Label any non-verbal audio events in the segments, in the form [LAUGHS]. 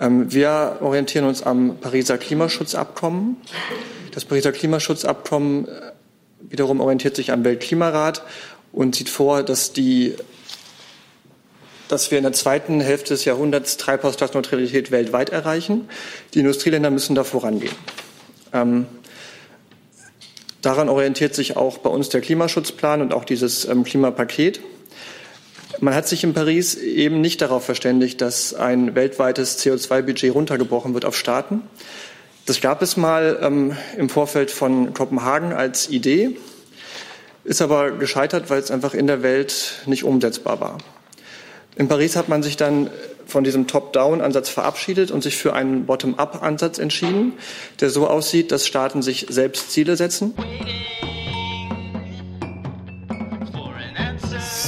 Ähm, wir orientieren uns am Pariser Klimaschutzabkommen. Das Pariser Klimaschutzabkommen äh, wiederum orientiert sich am Weltklimarat und sieht vor, dass die dass wir in der zweiten Hälfte des Jahrhunderts Treibhausgasneutralität weltweit erreichen. Die Industrieländer müssen da vorangehen. Ähm, daran orientiert sich auch bei uns der Klimaschutzplan und auch dieses ähm, Klimapaket. Man hat sich in Paris eben nicht darauf verständigt, dass ein weltweites CO2-Budget runtergebrochen wird auf Staaten. Das gab es mal ähm, im Vorfeld von Kopenhagen als Idee, ist aber gescheitert, weil es einfach in der Welt nicht umsetzbar war. In Paris hat man sich dann von diesem Top-Down-Ansatz verabschiedet und sich für einen Bottom-up-Ansatz entschieden, der so aussieht, dass Staaten sich selbst Ziele setzen.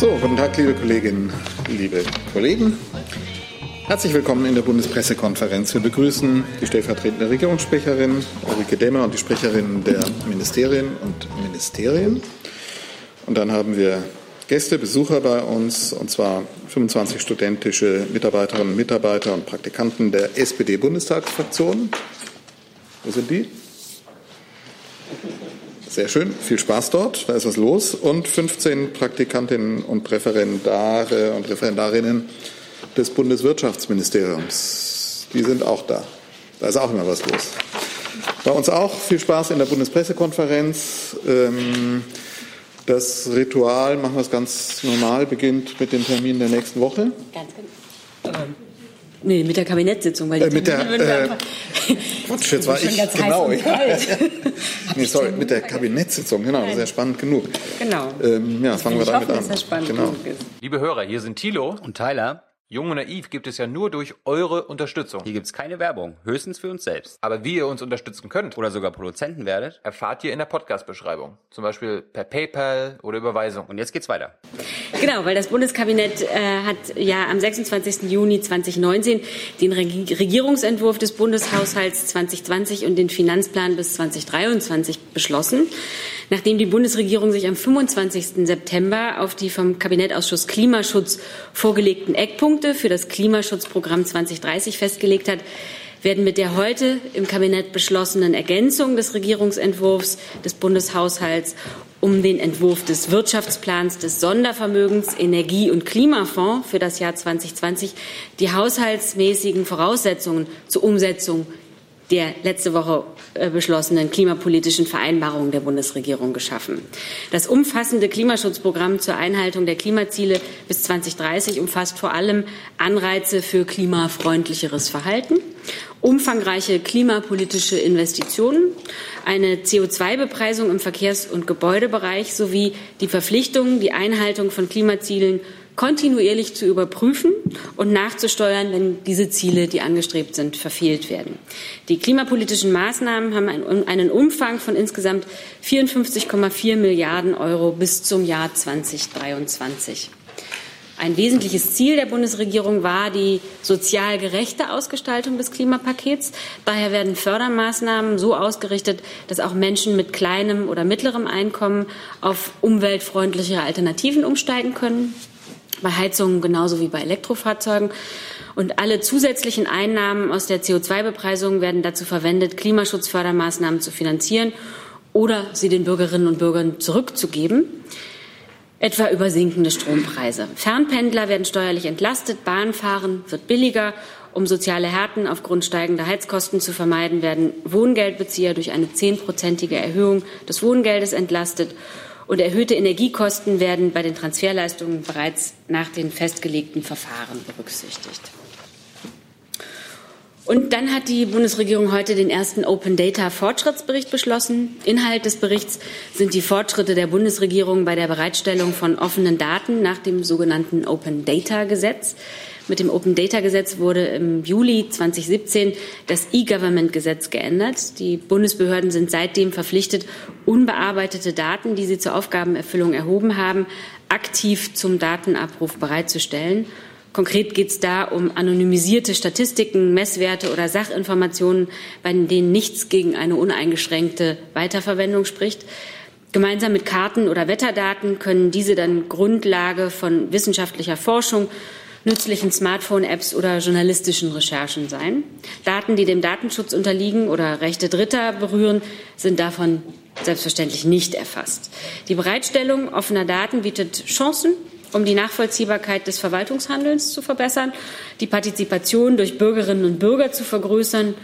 So, guten Tag, liebe Kolleginnen, liebe Kollegen. Herzlich willkommen in der Bundespressekonferenz. Wir begrüßen die stellvertretende Regierungssprecherin Ulrike Dämmer und die Sprecherinnen der Ministerien und Ministerien. Und dann haben wir Gäste, Besucher bei uns, und zwar 25 studentische Mitarbeiterinnen und Mitarbeiter und Praktikanten der SPD-Bundestagsfraktion. Wo sind die? Sehr schön, viel Spaß dort, da ist was los. Und 15 Praktikantinnen und Referendare und Referendarinnen des Bundeswirtschaftsministeriums. Die sind auch da. Da ist auch immer was los. Bei uns auch viel Spaß in der Bundespressekonferenz. Ähm, das Ritual, machen wir es ganz normal, beginnt mit dem Termin der nächsten Woche. Ganz genau. Nee, mit der Kabinettssitzung, weil die äh, mit der, äh, Quatsch, jetzt [LAUGHS] war ich genau. [LAUGHS] nee, sorry, mit der Kabinettssitzung, genau, das ist ja spannend genug. Genau. Ähm, ja, fangen wir damit hoffe, an. Dass das spannend genau. genug ist. Liebe Hörer, hier sind Thilo und Tyler. Jung und Naiv gibt es ja nur durch eure Unterstützung. Hier gibt es keine Werbung, höchstens für uns selbst. Aber wie ihr uns unterstützen könnt oder sogar Produzenten werdet, erfahrt ihr in der Podcast-Beschreibung. Zum Beispiel per PayPal oder Überweisung. Und jetzt geht's weiter. Genau, weil das Bundeskabinett äh, hat ja am 26. Juni 2019 den Regierungsentwurf des Bundeshaushalts 2020 und den Finanzplan bis 2023 beschlossen nachdem die Bundesregierung sich am 25. September auf die vom Kabinettausschuss Klimaschutz vorgelegten Eckpunkte für das Klimaschutzprogramm 2030 festgelegt hat, werden mit der heute im Kabinett beschlossenen Ergänzung des Regierungsentwurfs des Bundeshaushalts um den Entwurf des Wirtschaftsplans des Sondervermögens Energie- und Klimafonds für das Jahr 2020 die haushaltsmäßigen Voraussetzungen zur Umsetzung der letzte Woche beschlossenen klimapolitischen Vereinbarung der Bundesregierung geschaffen. Das umfassende Klimaschutzprogramm zur Einhaltung der Klimaziele bis 2030 umfasst vor allem Anreize für klimafreundlicheres Verhalten, umfangreiche klimapolitische Investitionen, eine CO2-Bepreisung im Verkehrs- und Gebäudebereich sowie die Verpflichtung, die Einhaltung von Klimazielen kontinuierlich zu überprüfen und nachzusteuern, wenn diese Ziele, die angestrebt sind, verfehlt werden. Die klimapolitischen Maßnahmen haben einen Umfang von insgesamt 54,4 Milliarden Euro bis zum Jahr 2023. Ein wesentliches Ziel der Bundesregierung war die sozial gerechte Ausgestaltung des Klimapakets. Daher werden Fördermaßnahmen so ausgerichtet, dass auch Menschen mit kleinem oder mittlerem Einkommen auf umweltfreundliche Alternativen umsteigen können bei Heizungen genauso wie bei Elektrofahrzeugen. Und alle zusätzlichen Einnahmen aus der CO2-Bepreisung werden dazu verwendet, Klimaschutzfördermaßnahmen zu finanzieren oder sie den Bürgerinnen und Bürgern zurückzugeben, etwa über sinkende Strompreise. Fernpendler werden steuerlich entlastet, Bahnfahren wird billiger. Um soziale Härten aufgrund steigender Heizkosten zu vermeiden, werden Wohngeldbezieher durch eine zehnprozentige Erhöhung des Wohngeldes entlastet und erhöhte Energiekosten werden bei den Transferleistungen bereits nach den festgelegten Verfahren berücksichtigt. Und dann hat die Bundesregierung heute den ersten Open Data Fortschrittsbericht beschlossen. Inhalt des Berichts sind die Fortschritte der Bundesregierung bei der Bereitstellung von offenen Daten nach dem sogenannten Open Data Gesetz. Mit dem Open Data Gesetz wurde im Juli 2017 das E-Government-Gesetz geändert. Die Bundesbehörden sind seitdem verpflichtet, unbearbeitete Daten, die sie zur Aufgabenerfüllung erhoben haben, aktiv zum Datenabruf bereitzustellen. Konkret geht es da um anonymisierte Statistiken, Messwerte oder Sachinformationen, bei denen nichts gegen eine uneingeschränkte Weiterverwendung spricht. Gemeinsam mit Karten oder Wetterdaten können diese dann Grundlage von wissenschaftlicher Forschung nützlichen Smartphone-Apps oder journalistischen Recherchen sein. Daten, die dem Datenschutz unterliegen oder Rechte Dritter berühren, sind davon selbstverständlich nicht erfasst. Die Bereitstellung offener Daten bietet Chancen, um die Nachvollziehbarkeit des Verwaltungshandelns zu verbessern, die Partizipation durch Bürgerinnen und Bürger zu vergrößern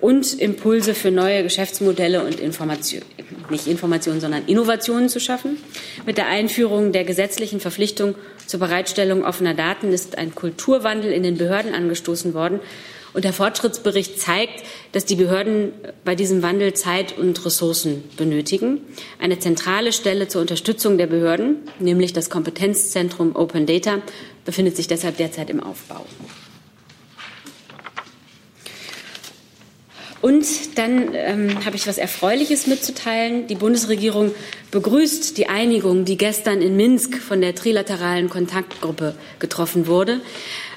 und Impulse für neue Geschäftsmodelle und Information, nicht Informationen, sondern Innovationen zu schaffen. Mit der Einführung der gesetzlichen Verpflichtung zur Bereitstellung offener Daten ist ein Kulturwandel in den Behörden angestoßen worden. Und der Fortschrittsbericht zeigt, dass die Behörden bei diesem Wandel Zeit und Ressourcen benötigen. Eine zentrale Stelle zur Unterstützung der Behörden, nämlich das Kompetenzzentrum Open Data, befindet sich deshalb derzeit im Aufbau. Und dann ähm, habe ich was Erfreuliches mitzuteilen. Die Bundesregierung begrüßt die Einigung, die gestern in Minsk von der trilateralen Kontaktgruppe getroffen wurde.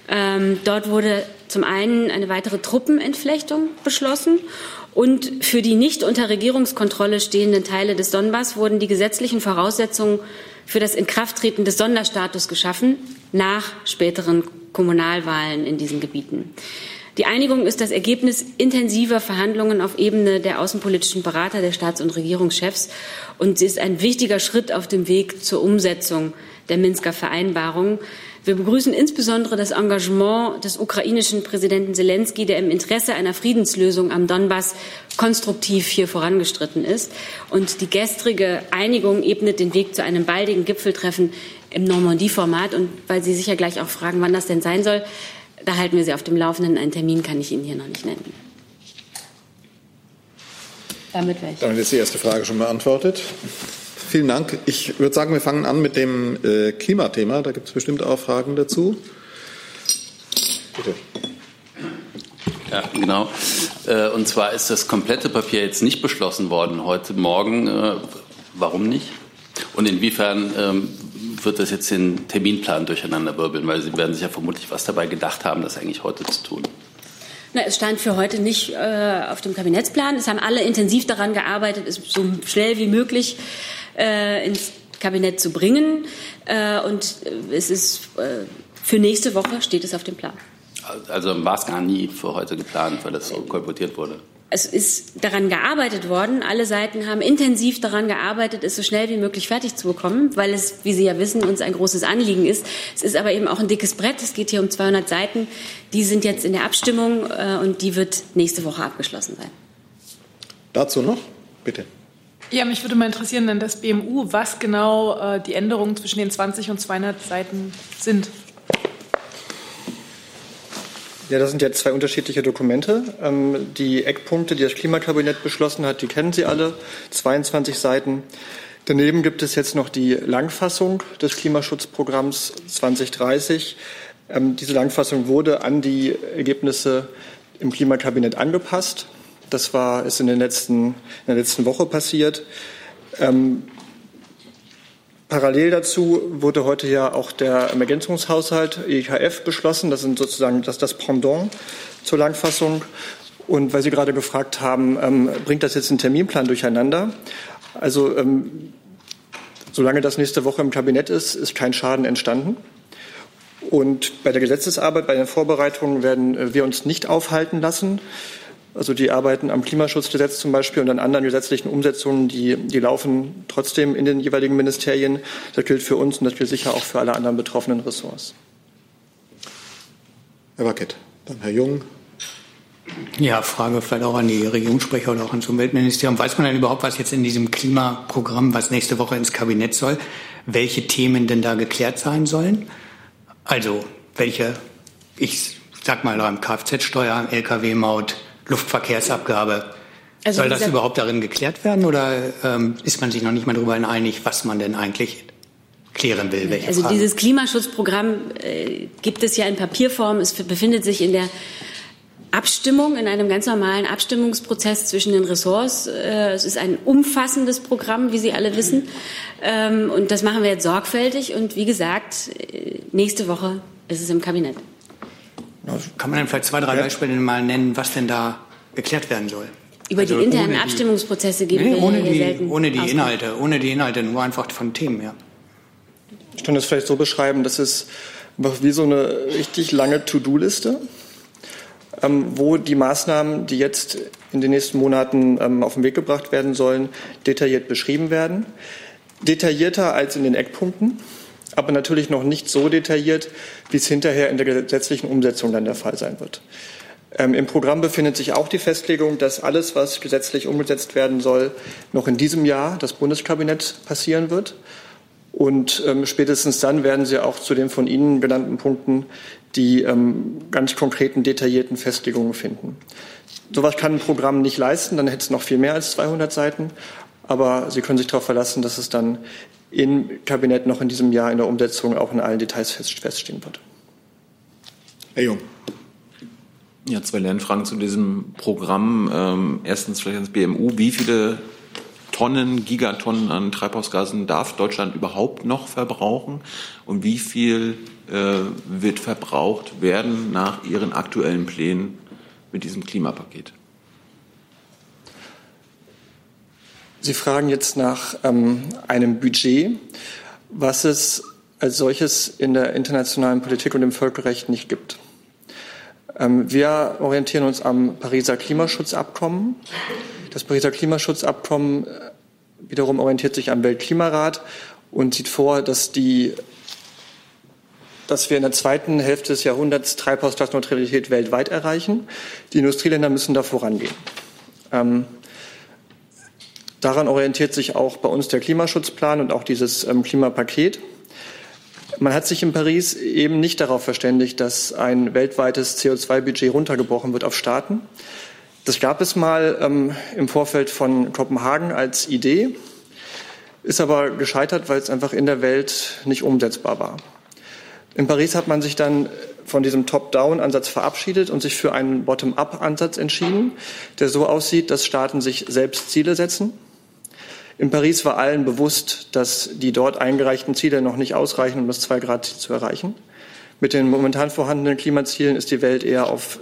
Ähm, dort wurde zum einen eine weitere Truppenentflechtung beschlossen und für die nicht unter Regierungskontrolle stehenden Teile des Donbass wurden die gesetzlichen Voraussetzungen für das Inkrafttreten des Sonderstatus geschaffen nach späteren Kommunalwahlen in diesen Gebieten. Die Einigung ist das Ergebnis intensiver Verhandlungen auf Ebene der außenpolitischen Berater der Staats- und Regierungschefs und sie ist ein wichtiger Schritt auf dem Weg zur Umsetzung der Minsker Vereinbarung. Wir begrüßen insbesondere das Engagement des ukrainischen Präsidenten Zelensky, der im Interesse einer Friedenslösung am Donbass konstruktiv hier vorangestritten ist. Und die gestrige Einigung ebnet den Weg zu einem baldigen Gipfeltreffen im Normandie-Format. Und weil Sie sicher gleich auch fragen, wann das denn sein soll, da halten wir Sie auf dem Laufenden. Einen Termin kann ich Ihnen hier noch nicht nennen. Damit, wäre ich. Damit ist die erste Frage schon beantwortet. Vielen Dank. Ich würde sagen, wir fangen an mit dem äh, Klimathema. Da gibt es bestimmt auch Fragen dazu. Bitte. Ja, genau. Äh, und zwar ist das komplette Papier jetzt nicht beschlossen worden heute Morgen. Äh, warum nicht? Und inwiefern ähm, wird das jetzt den Terminplan durcheinander wirbeln? Weil Sie werden sich ja vermutlich was dabei gedacht haben, das eigentlich heute zu tun. Na, es stand für heute nicht äh, auf dem Kabinettsplan. Es haben alle intensiv daran gearbeitet, es so schnell wie möglich äh, ins Kabinett zu bringen. Äh, und es ist äh, für nächste Woche steht es auf dem Plan. Also war es gar nie für heute geplant, weil das so kolportiert wurde es ist daran gearbeitet worden. Alle Seiten haben intensiv daran gearbeitet, es so schnell wie möglich fertig zu bekommen, weil es, wie Sie ja wissen, uns ein großes Anliegen ist. Es ist aber eben auch ein dickes Brett. Es geht hier um 200 Seiten. Die sind jetzt in der Abstimmung äh, und die wird nächste Woche abgeschlossen sein. Dazu noch? Bitte. Ja, mich würde mal interessieren, denn das BMU, was genau äh, die Änderungen zwischen den 20 und 200 Seiten sind. Ja, das sind ja zwei unterschiedliche Dokumente. Ähm, die Eckpunkte, die das Klimakabinett beschlossen hat, die kennen Sie alle, 22 Seiten. Daneben gibt es jetzt noch die Langfassung des Klimaschutzprogramms 2030. Ähm, diese Langfassung wurde an die Ergebnisse im Klimakabinett angepasst. Das war, ist in, den letzten, in der letzten Woche passiert. Ähm, Parallel dazu wurde heute ja auch der Ergänzungshaushalt EKF beschlossen. Das sind sozusagen das, das Pendant zur Langfassung. Und weil Sie gerade gefragt haben, ähm, bringt das jetzt einen Terminplan durcheinander? Also ähm, solange das nächste Woche im Kabinett ist, ist kein Schaden entstanden. Und bei der Gesetzesarbeit, bei den Vorbereitungen werden wir uns nicht aufhalten lassen. Also die arbeiten am Klimaschutzgesetz zum Beispiel und an anderen gesetzlichen Umsetzungen, die, die laufen trotzdem in den jeweiligen Ministerien. Das gilt für uns und das gilt sicher auch für alle anderen betroffenen Ressorts. Herr Wackett, dann Herr Jung. Ja, Frage vielleicht auch an die Regierungssprecher oder auch ans Umweltministerium. Weiß man denn überhaupt, was jetzt in diesem Klimaprogramm, was nächste Woche ins Kabinett soll, welche Themen denn da geklärt sein sollen? Also welche, ich sag mal, beim Kfz-Steuer, Lkw-Maut, Luftverkehrsabgabe. Also Soll das überhaupt darin geklärt werden oder ähm, ist man sich noch nicht mal darüber einig, was man denn eigentlich klären will? Welche also Fragen? dieses Klimaschutzprogramm äh, gibt es ja in Papierform. Es befindet sich in der Abstimmung, in einem ganz normalen Abstimmungsprozess zwischen den Ressorts. Äh, es ist ein umfassendes Programm, wie Sie alle wissen. Ähm, und das machen wir jetzt sorgfältig. Und wie gesagt, äh, nächste Woche ist es im Kabinett. Kann man denn vielleicht zwei, drei Beispiele mal nennen, was denn da geklärt werden soll? Über also die internen Abstimmungsprozesse geben nee, wir ohne die, selten Ohne die Inhalte, ohne die Inhalte, nur einfach von Themen, ja. Ich kann das vielleicht so beschreiben, dass es wie so eine richtig lange To-Do-Liste, ähm, wo die Maßnahmen, die jetzt in den nächsten Monaten ähm, auf den Weg gebracht werden sollen, detailliert beschrieben werden. Detaillierter als in den Eckpunkten, aber natürlich noch nicht so detailliert, wie es hinterher in der gesetzlichen Umsetzung dann der Fall sein wird. Ähm, Im Programm befindet sich auch die Festlegung, dass alles, was gesetzlich umgesetzt werden soll, noch in diesem Jahr das Bundeskabinett passieren wird. Und ähm, spätestens dann werden Sie auch zu den von Ihnen genannten Punkten die ähm, ganz konkreten, detaillierten Festlegungen finden. Sowas kann ein Programm nicht leisten, dann hätte es noch viel mehr als 200 Seiten. Aber Sie können sich darauf verlassen, dass es dann im Kabinett noch in diesem Jahr in der Umsetzung auch in allen Details feststehen wird. Herr Jung. Ja, zwei Lernfragen zu diesem Programm. Ähm, erstens vielleicht ans BMU. Wie viele Tonnen, Gigatonnen an Treibhausgasen darf Deutschland überhaupt noch verbrauchen? Und wie viel äh, wird verbraucht werden nach Ihren aktuellen Plänen mit diesem Klimapaket? Sie fragen jetzt nach ähm, einem Budget, was es als solches in der internationalen Politik und im Völkerrecht nicht gibt. Ähm, wir orientieren uns am Pariser Klimaschutzabkommen. Das Pariser Klimaschutzabkommen äh, wiederum orientiert sich am Weltklimarat und sieht vor, dass die dass wir in der zweiten Hälfte des Jahrhunderts Treibhausgasneutralität weltweit erreichen. Die Industrieländer müssen da vorangehen. Ähm, daran orientiert sich auch bei uns der Klimaschutzplan und auch dieses ähm, Klimapaket. Man hat sich in Paris eben nicht darauf verständigt, dass ein weltweites CO2-Budget runtergebrochen wird auf Staaten. Das gab es mal ähm, im Vorfeld von Kopenhagen als Idee, ist aber gescheitert, weil es einfach in der Welt nicht umsetzbar war. In Paris hat man sich dann von diesem Top-Down-Ansatz verabschiedet und sich für einen Bottom-up-Ansatz entschieden, der so aussieht, dass Staaten sich selbst Ziele setzen in Paris war allen bewusst, dass die dort eingereichten Ziele noch nicht ausreichen, um das Zwei-Grad-Ziel zu erreichen. Mit den momentan vorhandenen Klimazielen ist die Welt eher auf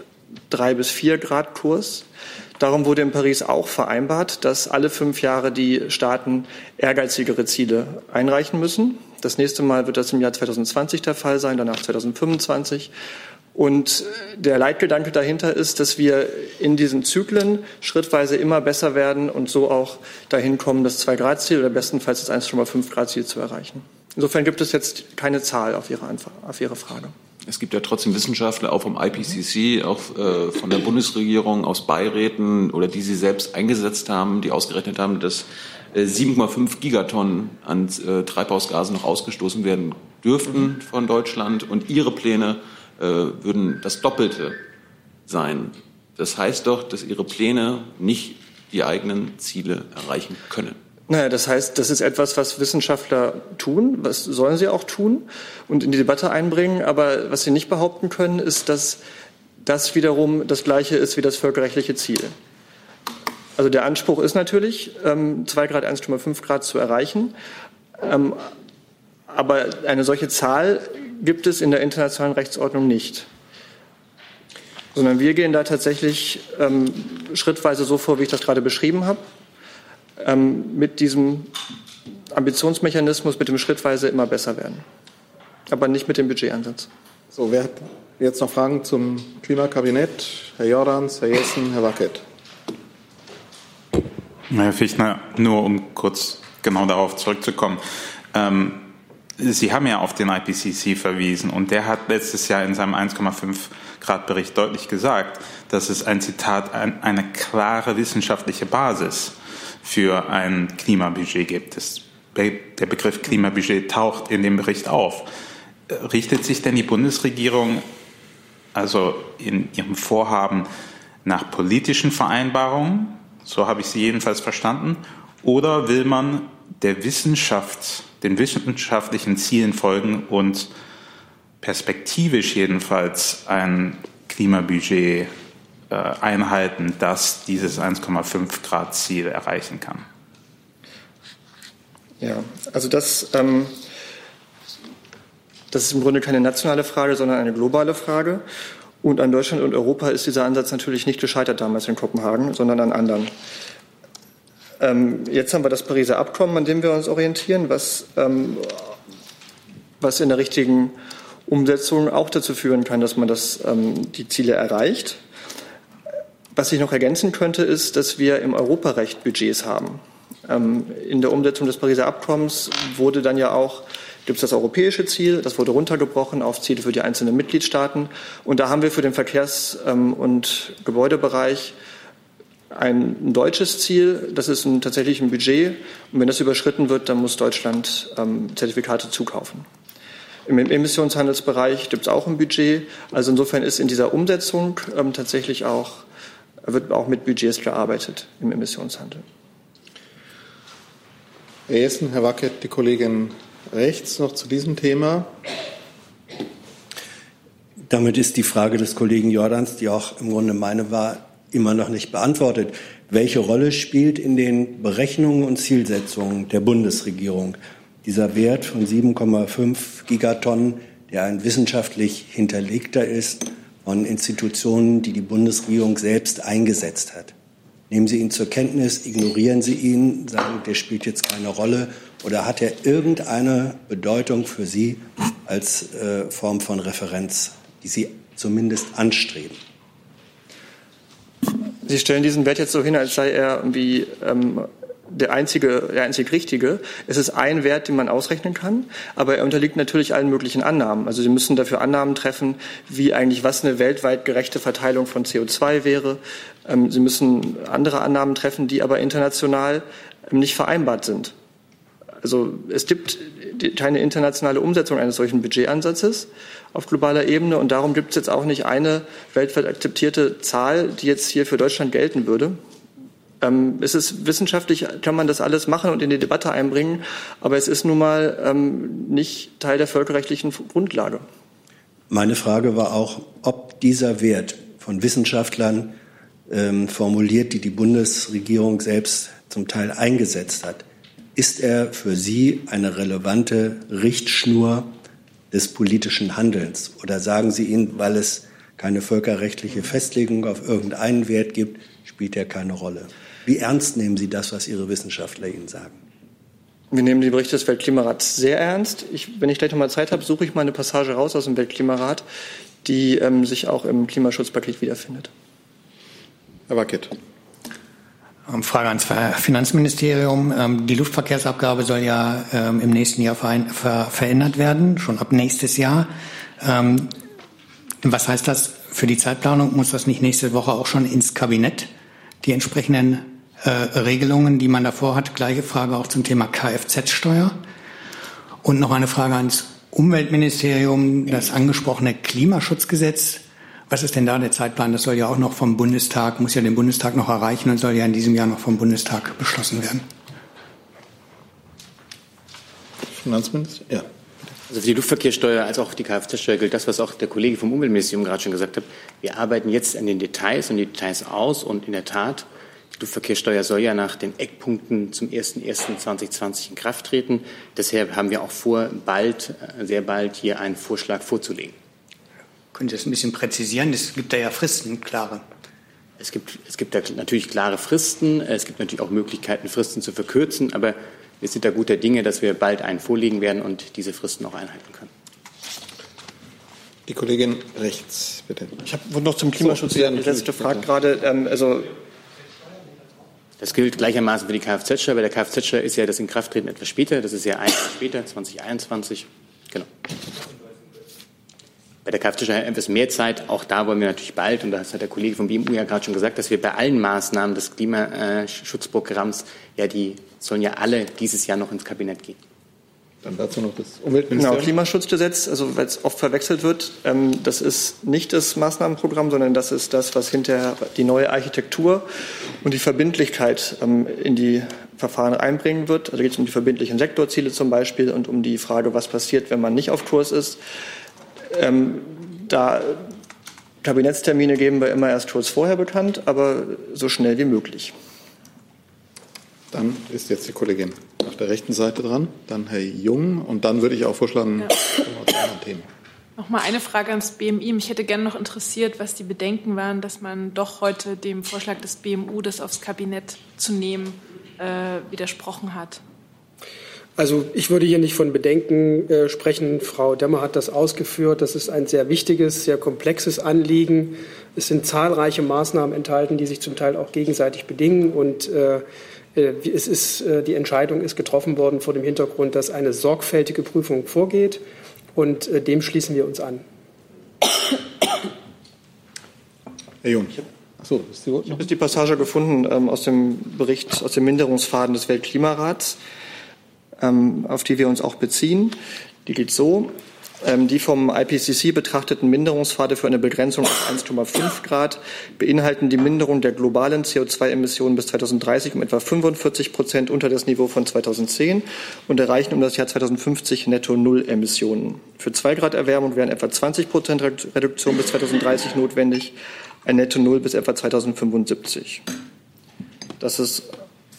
drei bis vier Grad Kurs. Darum wurde in Paris auch vereinbart, dass alle fünf Jahre die Staaten ehrgeizigere Ziele einreichen müssen. Das nächste Mal wird das im Jahr 2020 der Fall sein, danach 2025. Und der Leitgedanke dahinter ist, dass wir in diesen Zyklen schrittweise immer besser werden und so auch dahin kommen, das Zwei-Grad-Ziel oder bestenfalls das 1,5-Grad-Ziel zu erreichen. Insofern gibt es jetzt keine Zahl auf Ihre, auf Ihre Frage. Es gibt ja trotzdem Wissenschaftler, auch vom IPCC, auch äh, von der Bundesregierung, aus Beiräten oder die Sie selbst eingesetzt haben, die ausgerechnet haben, dass äh, 7,5 Gigatonnen an äh, Treibhausgasen noch ausgestoßen werden dürften von Deutschland und Ihre Pläne äh, würden das Doppelte sein. Das heißt doch, dass Ihre Pläne nicht die eigenen Ziele erreichen können. Naja, das heißt, das ist etwas, was Wissenschaftler tun, was sollen sie auch tun und in die Debatte einbringen. Aber was sie nicht behaupten können, ist, dass das wiederum das gleiche ist wie das völkerrechtliche Ziel. Also der Anspruch ist natürlich, 2 ähm, Grad, 1,5 Grad zu erreichen. Ähm, aber eine solche Zahl gibt es in der internationalen Rechtsordnung nicht. Sondern wir gehen da tatsächlich ähm, schrittweise so vor, wie ich das gerade beschrieben habe, ähm, mit diesem Ambitionsmechanismus, mit dem schrittweise immer besser werden. Aber nicht mit dem Budgetansatz. So, wer hat jetzt noch Fragen zum Klimakabinett? Herr Jordans, Herr Jessen, Herr Wackett. Herr Fichtner, nur um kurz genau darauf zurückzukommen. Ähm, Sie haben ja auf den IPCC verwiesen und der hat letztes Jahr in seinem 1,5 Grad Bericht deutlich gesagt, dass es ein Zitat eine klare wissenschaftliche Basis für ein Klimabudget gibt. Der Begriff Klimabudget taucht in dem Bericht auf. Richtet sich denn die Bundesregierung also in ihrem Vorhaben nach politischen Vereinbarungen, so habe ich sie jedenfalls verstanden, oder will man der Wissenschaft den wissenschaftlichen Zielen folgen und perspektivisch jedenfalls ein Klimabudget äh, einhalten, das dieses 1,5 Grad Ziel erreichen kann. Ja, also das, ähm, das ist im Grunde keine nationale Frage, sondern eine globale Frage. Und an Deutschland und Europa ist dieser Ansatz natürlich nicht gescheitert damals in Kopenhagen, sondern an anderen. Ähm, jetzt haben wir das Pariser Abkommen, an dem wir uns orientieren, was, ähm, was in der richtigen Umsetzung auch dazu führen kann, dass man das, ähm, die Ziele erreicht. Was ich noch ergänzen könnte, ist, dass wir im Europarecht Budgets haben. In der Umsetzung des Pariser Abkommens wurde dann ja auch gibt es das europäische Ziel, das wurde runtergebrochen auf Ziele für die einzelnen Mitgliedstaaten. Und da haben wir für den Verkehrs- und Gebäudebereich ein deutsches Ziel, das ist ein, tatsächlich ein Budget. Und wenn das überschritten wird, dann muss Deutschland ähm, Zertifikate zukaufen. Im Emissionshandelsbereich gibt es auch ein Budget. Also insofern ist in dieser Umsetzung ähm, tatsächlich auch, wird auch mit Budgets gearbeitet im Emissionshandel. Herr Jessen, Herr Wackett, die Kollegin rechts noch zu diesem Thema. Damit ist die Frage des Kollegen Jordans, die auch im Grunde meine war, immer noch nicht beantwortet. Welche Rolle spielt in den Berechnungen und Zielsetzungen der Bundesregierung dieser Wert von 7,5 Gigatonnen, der ein wissenschaftlich hinterlegter ist von Institutionen, die die Bundesregierung selbst eingesetzt hat? Nehmen Sie ihn zur Kenntnis, ignorieren Sie ihn, sagen, der spielt jetzt keine Rolle oder hat er irgendeine Bedeutung für Sie als äh, Form von Referenz, die Sie zumindest anstreben? Sie stellen diesen Wert jetzt so hin, als sei er irgendwie ähm, der einzige, der einzig richtige. Es ist ein Wert, den man ausrechnen kann, aber er unterliegt natürlich allen möglichen Annahmen. Also Sie müssen dafür Annahmen treffen, wie eigentlich was eine weltweit gerechte Verteilung von CO2 wäre. Ähm, Sie müssen andere Annahmen treffen, die aber international ähm, nicht vereinbart sind. Also es gibt keine internationale Umsetzung eines solchen Budgetansatzes auf globaler Ebene und darum gibt es jetzt auch nicht eine weltweit akzeptierte Zahl, die jetzt hier für Deutschland gelten würde. Ähm, es ist wissenschaftlich, kann man das alles machen und in die Debatte einbringen, aber es ist nun mal ähm, nicht Teil der völkerrechtlichen Grundlage. Meine Frage war auch, ob dieser Wert von Wissenschaftlern ähm, formuliert, die die Bundesregierung selbst zum Teil eingesetzt hat, ist er für Sie eine relevante Richtschnur des politischen Handelns? Oder sagen Sie ihn, weil es keine völkerrechtliche Festlegung auf irgendeinen Wert gibt, spielt er keine Rolle? Wie ernst nehmen Sie das, was Ihre Wissenschaftler Ihnen sagen? Wir nehmen die Berichte des Weltklimarats sehr ernst. Ich, wenn ich gleich noch mal Zeit habe, suche ich mal eine Passage raus aus dem Weltklimarat, die ähm, sich auch im Klimaschutzpaket wiederfindet. Herr Wackett. Ähm, Frage ans Finanzministerium. Ähm, die Luftverkehrsabgabe soll ja ähm, im nächsten Jahr verändert werden, schon ab nächstes Jahr. Was heißt das für die Zeitplanung? Muss das nicht nächste Woche auch schon ins Kabinett? Die entsprechenden äh, Regelungen, die man davor hat. Gleiche Frage auch zum Thema Kfz-Steuer. Und noch eine Frage ans Umweltministerium. Das angesprochene Klimaschutzgesetz was ist denn da der Zeitplan? Das soll ja auch noch vom Bundestag, muss ja den Bundestag noch erreichen und soll ja in diesem Jahr noch vom Bundestag beschlossen werden. Finanzminister? Ja. Also für die Luftverkehrssteuer als auch die Kfz-Steuer gilt das, was auch der Kollege vom Umweltministerium gerade schon gesagt hat. Wir arbeiten jetzt an den Details und die Details aus und in der Tat, die Luftverkehrssteuer soll ja nach den Eckpunkten zum 01.01.2020 in Kraft treten. Deshalb haben wir auch vor, bald, äh, sehr bald hier einen Vorschlag vorzulegen. Können Sie das ein bisschen präzisieren? Es gibt da ja Fristen, klare. Es gibt, es gibt da natürlich klare Fristen. Es gibt natürlich auch Möglichkeiten, Fristen zu verkürzen. Aber wir sind da guter Dinge, dass wir bald einen vorlegen werden und diese Fristen auch einhalten können. Die Kollegin rechts, bitte. Ich habe noch zum Klimaschutz so, die letzte Frage gerade. Ähm, also das gilt gleichermaßen für die Kfz-Steuer. Bei der Kfz-Steuer ist ja das Inkrafttreten etwas später. Das ist ja ein Jahr später, 2021. Genau bei der Kfz-Steuer etwas mehr Zeit. Auch da wollen wir natürlich bald, und das hat der Kollege vom BMU ja gerade schon gesagt, dass wir bei allen Maßnahmen des Klimaschutzprogramms, ja, die sollen ja alle dieses Jahr noch ins Kabinett gehen. Dann dazu noch das Umweltministerium. Genau, Klimaschutzgesetz, also weil es oft verwechselt wird, ähm, das ist nicht das Maßnahmenprogramm, sondern das ist das, was hinterher die neue Architektur und die Verbindlichkeit ähm, in die Verfahren einbringen wird. Also geht es um die verbindlichen Sektorziele zum Beispiel und um die Frage, was passiert, wenn man nicht auf Kurs ist. Ähm, da Kabinettstermine geben wir immer erst kurz vorher bekannt, aber so schnell wie möglich. Dann ist jetzt die Kollegin auf der rechten Seite dran, dann Herr Jung und dann würde ich auch vorschlagen, ja. Themen. Noch mal eine Frage ans BMI. Mich hätte gerne noch interessiert, was die Bedenken waren, dass man doch heute dem Vorschlag des BMU, das aufs Kabinett zu nehmen, äh, widersprochen hat. Also ich würde hier nicht von Bedenken äh, sprechen. Frau Demmer hat das ausgeführt. Das ist ein sehr wichtiges, sehr komplexes Anliegen. Es sind zahlreiche Maßnahmen enthalten, die sich zum Teil auch gegenseitig bedingen. Und äh, äh es ist, äh, die Entscheidung ist getroffen worden vor dem Hintergrund, dass eine sorgfältige Prüfung vorgeht. Und äh, dem schließen wir uns an. Herr Jung. So, ich habe die Passage gefunden ähm, aus dem Bericht, aus dem Minderungsfaden des Weltklimarats. Ähm, auf die wir uns auch beziehen. Die geht so. Ähm, die vom IPCC betrachteten Minderungspfade für eine Begrenzung auf 1,5 Grad beinhalten die Minderung der globalen CO2-Emissionen bis 2030 um etwa 45 Prozent unter das Niveau von 2010 und erreichen um das Jahr 2050 netto Null Emissionen. Für 2 Grad Erwärmung wären etwa 20 Prozent Reduktion bis 2030 notwendig, ein netto Null bis etwa 2075. Das ist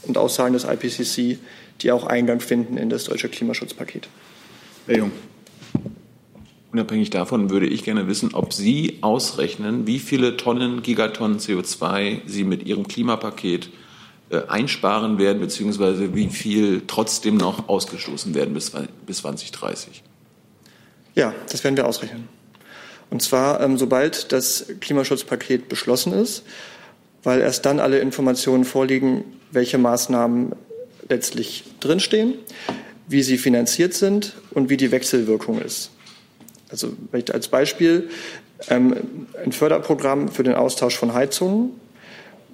und Aussagen des IPCC die auch Eingang finden in das deutsche Klimaschutzpaket. Herr Jung. Unabhängig davon würde ich gerne wissen, ob Sie ausrechnen, wie viele Tonnen, Gigatonnen CO2 Sie mit Ihrem Klimapaket äh, einsparen werden, beziehungsweise wie viel trotzdem noch ausgestoßen werden bis, bis 2030. Ja, das werden wir ausrechnen. Und zwar, ähm, sobald das Klimaschutzpaket beschlossen ist, weil erst dann alle Informationen vorliegen, welche Maßnahmen letztlich drinstehen, wie sie finanziert sind und wie die Wechselwirkung ist. Also als Beispiel ähm, ein Förderprogramm für den Austausch von Heizungen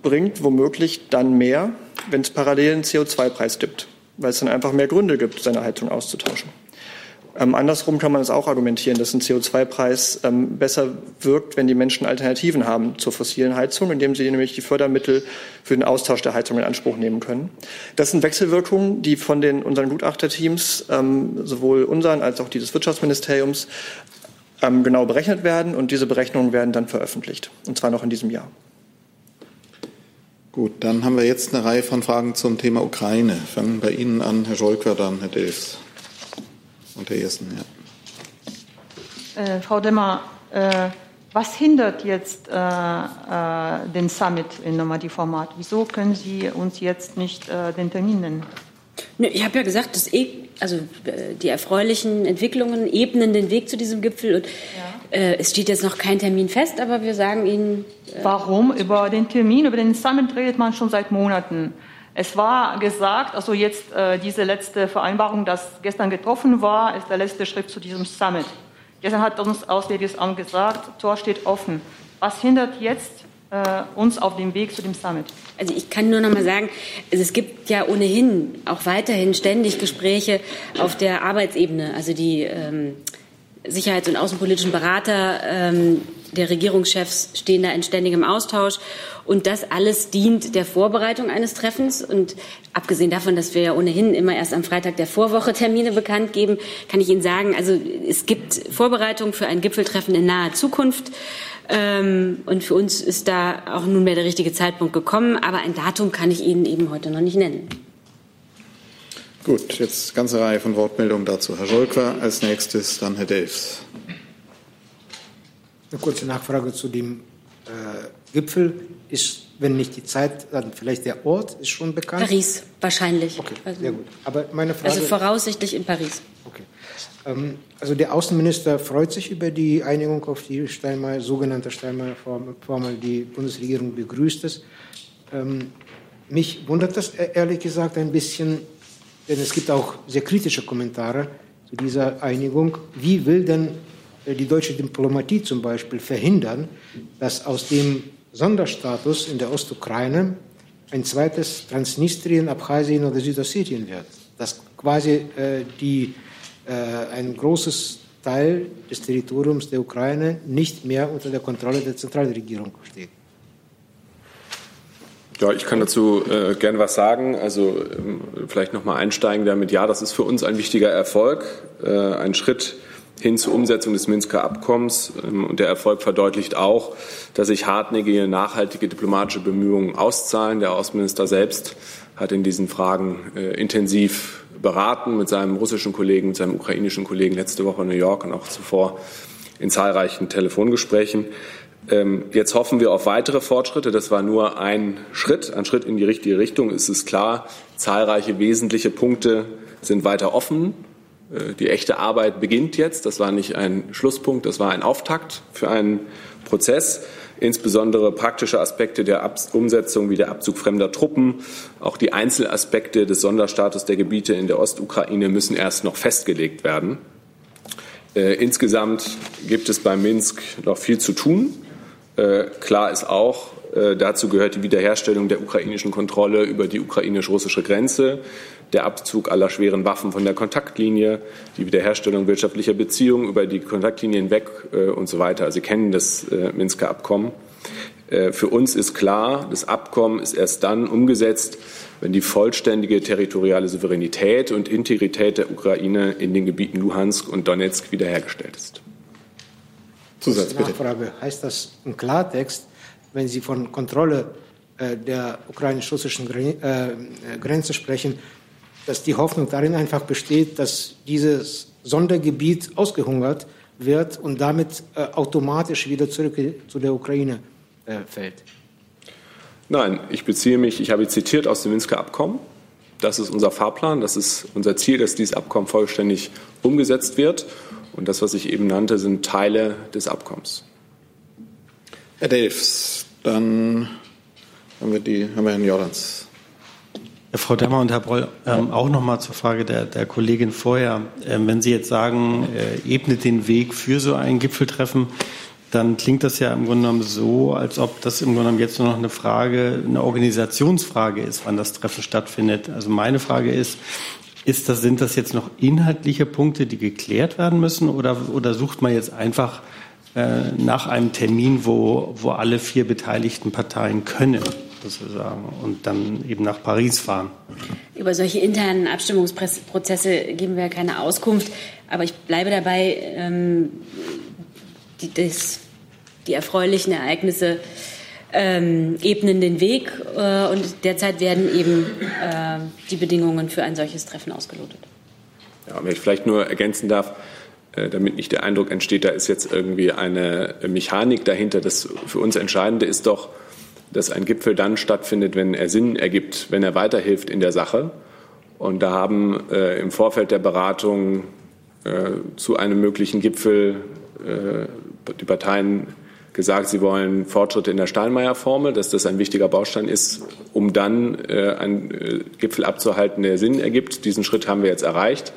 bringt womöglich dann mehr, wenn es parallel einen CO2-Preis gibt, weil es dann einfach mehr Gründe gibt, seine Heizung auszutauschen. Ähm, andersrum kann man es auch argumentieren, dass ein CO2-Preis ähm, besser wirkt, wenn die Menschen Alternativen haben zur fossilen Heizung, indem sie nämlich die Fördermittel für den Austausch der Heizung in Anspruch nehmen können. Das sind Wechselwirkungen, die von den, unseren Gutachterteams, ähm, sowohl unseren als auch die des Wirtschaftsministeriums, ähm, genau berechnet werden. Und diese Berechnungen werden dann veröffentlicht, und zwar noch in diesem Jahr. Gut, dann haben wir jetzt eine Reihe von Fragen zum Thema Ukraine. Fangen bei Ihnen an, Herr Scholker, dann Herr Delfs unter ersten, ja. Äh, Frau Demmer, äh, was hindert jetzt äh, äh den Summit in Normandie-Format? Wieso können Sie uns jetzt nicht äh, den Termin nennen? Ich habe ja gesagt, dass eh, also äh, die erfreulichen Entwicklungen ebnen den Weg zu diesem Gipfel. Und, ja. äh, es steht jetzt noch kein Termin fest, aber wir sagen Ihnen. Äh Warum? Über den Termin, über den Summit redet man schon seit Monaten. Es war gesagt, also jetzt äh, diese letzte Vereinbarung, das gestern getroffen war, ist der letzte Schritt zu diesem Summit. Gestern hat uns Auswärtiges Amt gesagt, Tor steht offen. Was hindert jetzt äh, uns auf dem Weg zu dem Summit? Also ich kann nur noch mal sagen, also es gibt ja ohnehin auch weiterhin ständig Gespräche auf der Arbeitsebene. Also die ähm, sicherheits- und außenpolitischen Berater ähm, der Regierungschefs stehen da in ständigem Austausch. Und das alles dient der Vorbereitung eines Treffens. Und abgesehen davon, dass wir ja ohnehin immer erst am Freitag der Vorwoche Termine bekannt geben, kann ich Ihnen sagen, also es gibt Vorbereitungen für ein Gipfeltreffen in naher Zukunft. Ähm, und für uns ist da auch nunmehr der richtige Zeitpunkt gekommen. Aber ein Datum kann ich Ihnen eben heute noch nicht nennen. Gut, jetzt ganze Reihe von Wortmeldungen dazu. Herr Scholker als nächstes, dann Herr Delfs. Eine kurze Nachfrage zu dem äh, Gipfel. Ist, wenn nicht die Zeit, dann vielleicht der Ort ist schon bekannt? Paris, wahrscheinlich. Okay, also, sehr gut. Aber meine Frage, also voraussichtlich in Paris. Okay. Ähm, also der Außenminister freut sich über die Einigung auf die Steinmeier, sogenannte Steinmeier-Formel. Die Bundesregierung begrüßt es. Ähm, mich wundert das e-, ehrlich gesagt ein bisschen, denn es gibt auch sehr kritische Kommentare zu dieser Einigung. Wie will denn die deutsche Diplomatie zum Beispiel verhindern, dass aus dem Sonderstatus in der Ostukraine ein zweites Transnistrien, Abchasien oder Südossetien wird. Dass quasi äh, die, äh, ein großes Teil des Territoriums der Ukraine nicht mehr unter der Kontrolle der Zentralregierung steht. Ja, ich kann dazu äh, gern was sagen. Also ähm, vielleicht noch mal einsteigen damit. Ja, das ist für uns ein wichtiger Erfolg, äh, ein Schritt hin zur Umsetzung des Minsker Abkommens. Ähm, und der Erfolg verdeutlicht auch, dass sich hartnäckige, nachhaltige diplomatische Bemühungen auszahlen. Der Außenminister selbst hat in diesen Fragen äh, intensiv beraten mit seinem russischen Kollegen, mit seinem ukrainischen Kollegen letzte Woche in New York und auch zuvor in zahlreichen Telefongesprächen. Ähm, jetzt hoffen wir auf weitere Fortschritte. Das war nur ein Schritt, ein Schritt in die richtige Richtung. Es ist klar, zahlreiche wesentliche Punkte sind weiter offen. Äh, die echte Arbeit beginnt jetzt. Das war nicht ein Schlusspunkt, das war ein Auftakt für einen Prozess. Insbesondere praktische Aspekte der Umsetzung wie der Abzug fremder Truppen, auch die Einzelaspekte des Sonderstatus der Gebiete in der Ostukraine müssen erst noch festgelegt werden. Äh, insgesamt gibt es bei Minsk noch viel zu tun. Äh, klar ist auch, dazu gehört die Wiederherstellung der ukrainischen Kontrolle über die ukrainisch-russische Grenze, der Abzug aller schweren Waffen von der Kontaktlinie, die Wiederherstellung wirtschaftlicher Beziehungen über die Kontaktlinie hinweg äh, und so weiter. Sie kennen das äh, Minsker Abkommen. Äh, für uns ist klar, das Abkommen ist erst dann umgesetzt, wenn die vollständige territoriale Souveränität und Integrität der Ukraine in den Gebieten Luhansk und Donetsk wiederhergestellt ist. Zusatz, bitte. Nachfrage. Heißt das im Klartext, wenn Sie von Kontrolle der ukrainisch-russischen Grenze sprechen, dass die Hoffnung darin einfach besteht, dass dieses Sondergebiet ausgehungert wird und damit äh, automatisch wieder zurück zu der Ukraine äh, fällt. Nein, ich beziehe mich, ich habe zitiert aus dem Minsker Abkommen. Das ist unser Fahrplan, das ist unser Ziel, dass dieses Abkommen vollständig umgesetzt wird. Und das, was ich eben nannte, sind Teile des Abkommens. Herr Delfs, dann haben wir, die, haben wir Herrn Jordans. Frau Demmer und Herr Broll, ähm, auch noch mal zur Frage der, der Kollegin vorher. Ähm, wenn Sie jetzt sagen, äh, ebnet den Weg für so ein Gipfeltreffen, dann klingt das ja im Grunde genommen so, als ob das im Grunde genommen jetzt nur noch eine Frage, eine Organisationsfrage ist, wann das Treffen stattfindet. Also meine Frage ist, ist das, sind das jetzt noch inhaltliche Punkte, die geklärt werden müssen oder, oder sucht man jetzt einfach äh, nach einem Termin, wo, wo alle vier beteiligten Parteien können? Sozusagen und dann eben nach Paris fahren. Über solche internen Abstimmungsprozesse geben wir keine Auskunft, aber ich bleibe dabei, ähm, die, das, die erfreulichen Ereignisse ähm, ebnen den Weg äh, und derzeit werden eben äh, die Bedingungen für ein solches Treffen ausgelotet. Ja, wenn ich vielleicht nur ergänzen darf, äh, damit nicht der Eindruck entsteht, da ist jetzt irgendwie eine Mechanik dahinter. Das für uns Entscheidende ist doch, dass ein Gipfel dann stattfindet, wenn er Sinn ergibt, wenn er weiterhilft in der Sache. Und da haben äh, im Vorfeld der Beratung äh, zu einem möglichen Gipfel äh, die Parteien gesagt, sie wollen Fortschritte in der Steinmeier-Formel, dass das ein wichtiger Baustein ist, um dann äh, einen äh, Gipfel abzuhalten, der Sinn ergibt. Diesen Schritt haben wir jetzt erreicht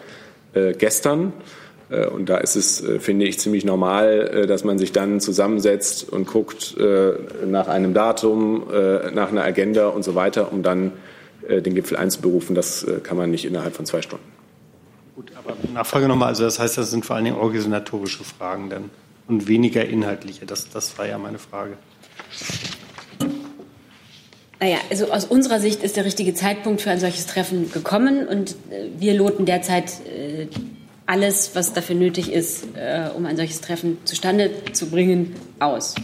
äh, gestern. Äh, und da ist es, äh, finde ich, ziemlich normal, äh, dass man sich dann zusammensetzt und guckt nach einem Datum, nach einer Agenda und so weiter, um dann den Gipfel einzuberufen. Das kann man nicht innerhalb von zwei Stunden. Gut, aber Nachfrage nochmal. Also das heißt, das sind vor allen Dingen organisatorische Fragen dann und weniger inhaltliche. Das, das war ja meine Frage. Naja, also aus unserer Sicht ist der richtige Zeitpunkt für ein solches Treffen gekommen und wir loten derzeit alles, was dafür nötig ist, äh, um ein solches Treffen zustande zu bringen, aus.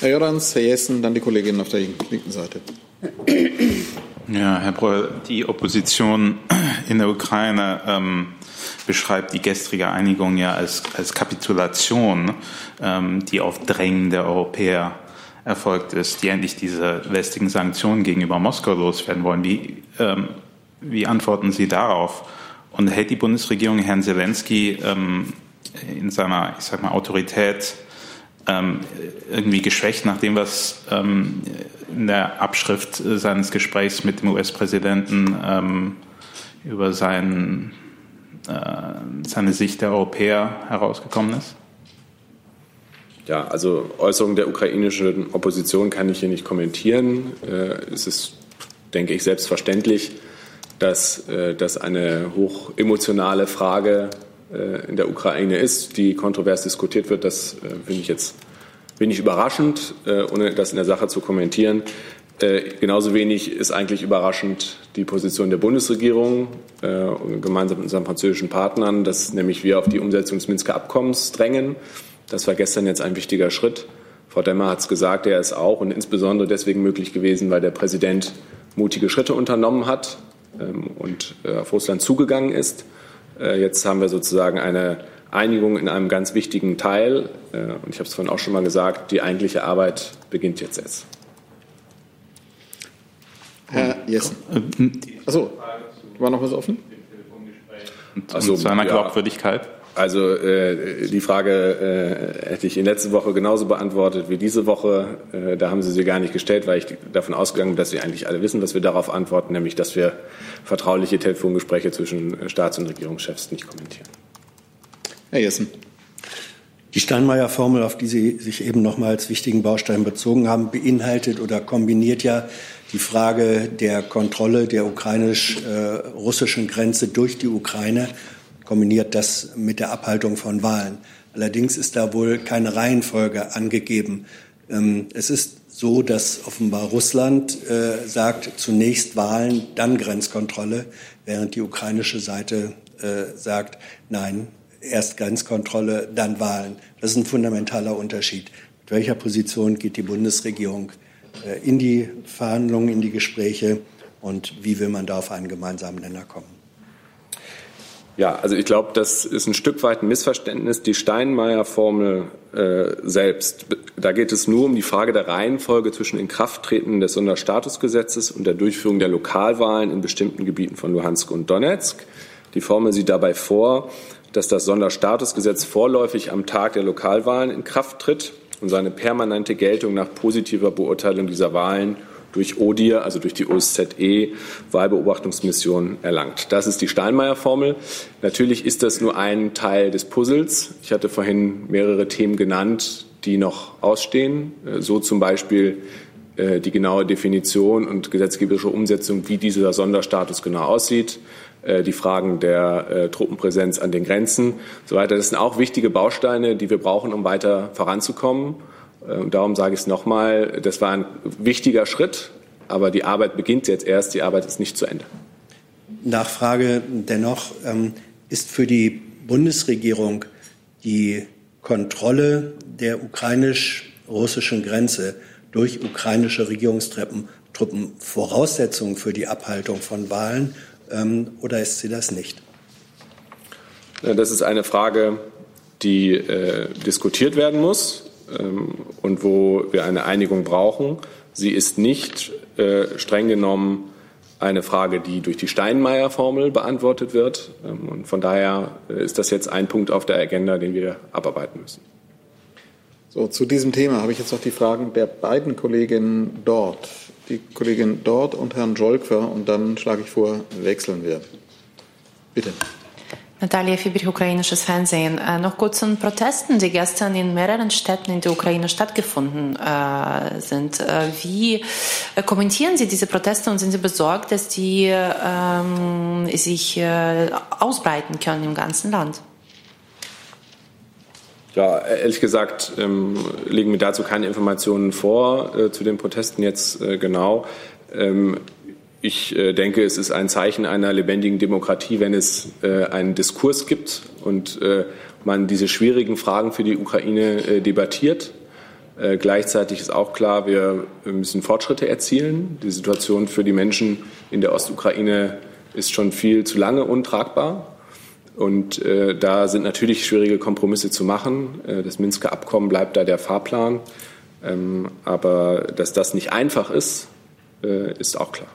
Herr Jordans, Herr Jessen, dann die Kollegin auf der linken Seite. Ja, Herr Breuer, die Opposition in der Ukraine ähm, beschreibt die gestrige Einigung ja als, als Kapitulation, ähm, die auf Drängen der Europäer erfolgt ist, die endlich diese westlichen Sanktionen gegenüber Moskau loswerden wollen. Wie, ähm, wie antworten Sie darauf? Und hält die Bundesregierung Herrn Zelensky ähm, in seiner, ich sag mal, Autorität ähm, irgendwie geschwächt nach dem, was ähm, in der Abschrift seines Gesprächs mit dem US-Präsidenten ähm, über sein, äh, seine Sicht der Europäer herausgekommen ist? Ja, also Äußerungen der ukrainischen Opposition kann ich hier nicht kommentieren. Äh, es ist, denke ich, selbstverständlich, dass äh, das eine hoch emotionale Frage äh, in der Ukraine ist, die kontrovers diskutiert wird. Das äh, finde ich jetzt wenig überraschend, äh, ohne das in der Sache zu kommentieren. Äh, genauso wenig ist eigentlich überraschend die Position der Bundesregierung äh, gemeinsam mit unseren französischen Partnern, dass nämlich wir auf die Umsetzung des Minsker Abkommens drängen. Das war gestern jetzt ein wichtiger Schritt. Frau Demmer hat es gesagt, er ist auch und insbesondere deswegen möglich gewesen, weil der Präsident mutige Schritte unternommen hat. Ähm, und äh, auf Russland zugegangen ist. Äh, jetzt haben wir sozusagen eine, Einigung in einem ganz wichtigen Teil. Äh, und ich habe es vorhin auch schon mal gesagt, die eigentliche Arbeit beginnt jetzt erst. Herr Jessen. Achso, war noch was offen? Also, zu einer ja. Glaubwürdigkeit. Also äh, die Frage äh, hätte ich in letzter Woche genauso beantwortet wie diese Woche. Äh, da haben Sie sie gar nicht gestellt, weil ich davon ausgegangen bin, dass Sie eigentlich alle wissen, dass wir darauf antworten, nämlich dass wir vertrauliche Telefongespräche zwischen äh, Staats- und Regierungschefs nicht kommentieren. Herr Jessen. Die Steinmeier-Formel, auf die Sie sich eben noch mal als wichtigen Baustein bezogen haben, beinhaltet oder kombiniert ja die Frage der Kontrolle der ukrainisch-russischen Grenze durch die Ukraine, kombiniert das mit der Abhaltung von Wahlen. Allerdings ist da wohl keine Reihenfolge angegeben. Ähm, Es ist so, dass offenbar Russland äh, sagt, zunächst Wahlen, dann Grenzkontrolle, während die ukrainische Seite äh, sagt, nein, erst Grenzkontrolle, dann Wahlen. Das ist ein fundamentaler Unterschied. Mit welcher Position geht die Bundesregierung äh, in die Verhandlungen, in die Gespräche und wie will man da auf einen gemeinsamen Nenner kommen? Ja, also ich glaube, das ist ein Stück weit ein Missverständnis. Die Steinmeier-Formel äh, selbst, da geht es nur um die Frage der Reihenfolge zwischen Inkrafttreten des Sonderstatusgesetzes und der Durchführung der Lokalwahlen in bestimmten Gebieten von Luhansk und Donetsk. Die Formel sieht dabei vor, dass das Sonderstatusgesetz vorläufig am Tag der Lokalwahlen in Kraft tritt und seine permanente Geltung nach positiver Beurteilung dieser Wahlen durch ODIR, also durch die OSZE, Wahlbeobachtungsmission erlangt. Das ist die Steinmeier-Formel. Natürlich ist das nur ein Teil des Puzzles. Ich hatte vorhin mehrere Themen genannt, die noch ausstehen. Äh, So zum Beispiel äh, die genaue Definition und gesetzgeberische Umsetzung, wie dieser Sonderstatus genau aussieht äh, die Fragen der Truppenpräsenz an den Grenzen und so weiter. Das sind auch wichtige Bausteine, die wir brauchen, um weiter voranzukommen. Äh, Und darum sage ich es nochmal, das war ein wichtiger Schritt, aber die Arbeit beginnt jetzt erst, die Arbeit ist nicht zu Ende. Nachfrage dennoch, ähm, ist für die Bundesregierung die Kontrolle der ukrainisch-russischen Grenze durch ukrainische Regierungstruppen Truppen Voraussetzung für die Abhaltung von Wahlen ähm, oder ist sie das nicht? Das ist eine Frage, die äh, diskutiert werden muss und wo wir eine Einigung brauchen. Sie ist nicht äh, streng genommen eine Frage, die durch die Steinmeier-Formel beantwortet wird. Ähm, und von daher äh, ist das jetzt ein Punkt auf der Agenda, den wir abarbeiten müssen. So, zu diesem Thema habe ich jetzt noch die Fragen der beiden Kolleginnen dort. Die Kollegin dort und Herrn Jolkwer und dann schlage ich vor, wechseln wir. Bitte. Natalia Fiebrich, ukrainisches Fernsehen. Äh, noch kurz zu den Protesten, die gestern in mehreren Städten in der Ukraine stattgefunden äh, sind. Äh, wie äh, kommentieren Sie diese Proteste und sind Sie besorgt, dass die ähm, sich äh, ausbreiten können im ganzen Land? Ja, ehrlich gesagt ähm, liegen mir dazu keine Informationen vor äh, zu den Protesten jetzt genau. Ähm, ich äh, denke, es ist ein Zeichen einer lebendigen Demokratie, wenn es äh, einen Diskurs gibt und äh, man diese schwierigen Fragen für die Ukraine debattiert. Gleichzeitig ist auch klar, wir müssen Fortschritte erzielen. Die Situation für die Menschen in der Ostukraine ist schon viel zu lange untragbar. Und da sind natürlich schwierige Kompromisse zu machen. Das Minsker Abkommen bleibt da der Fahrplan. Ähm, aber dass das nicht einfach ist, ist auch klar.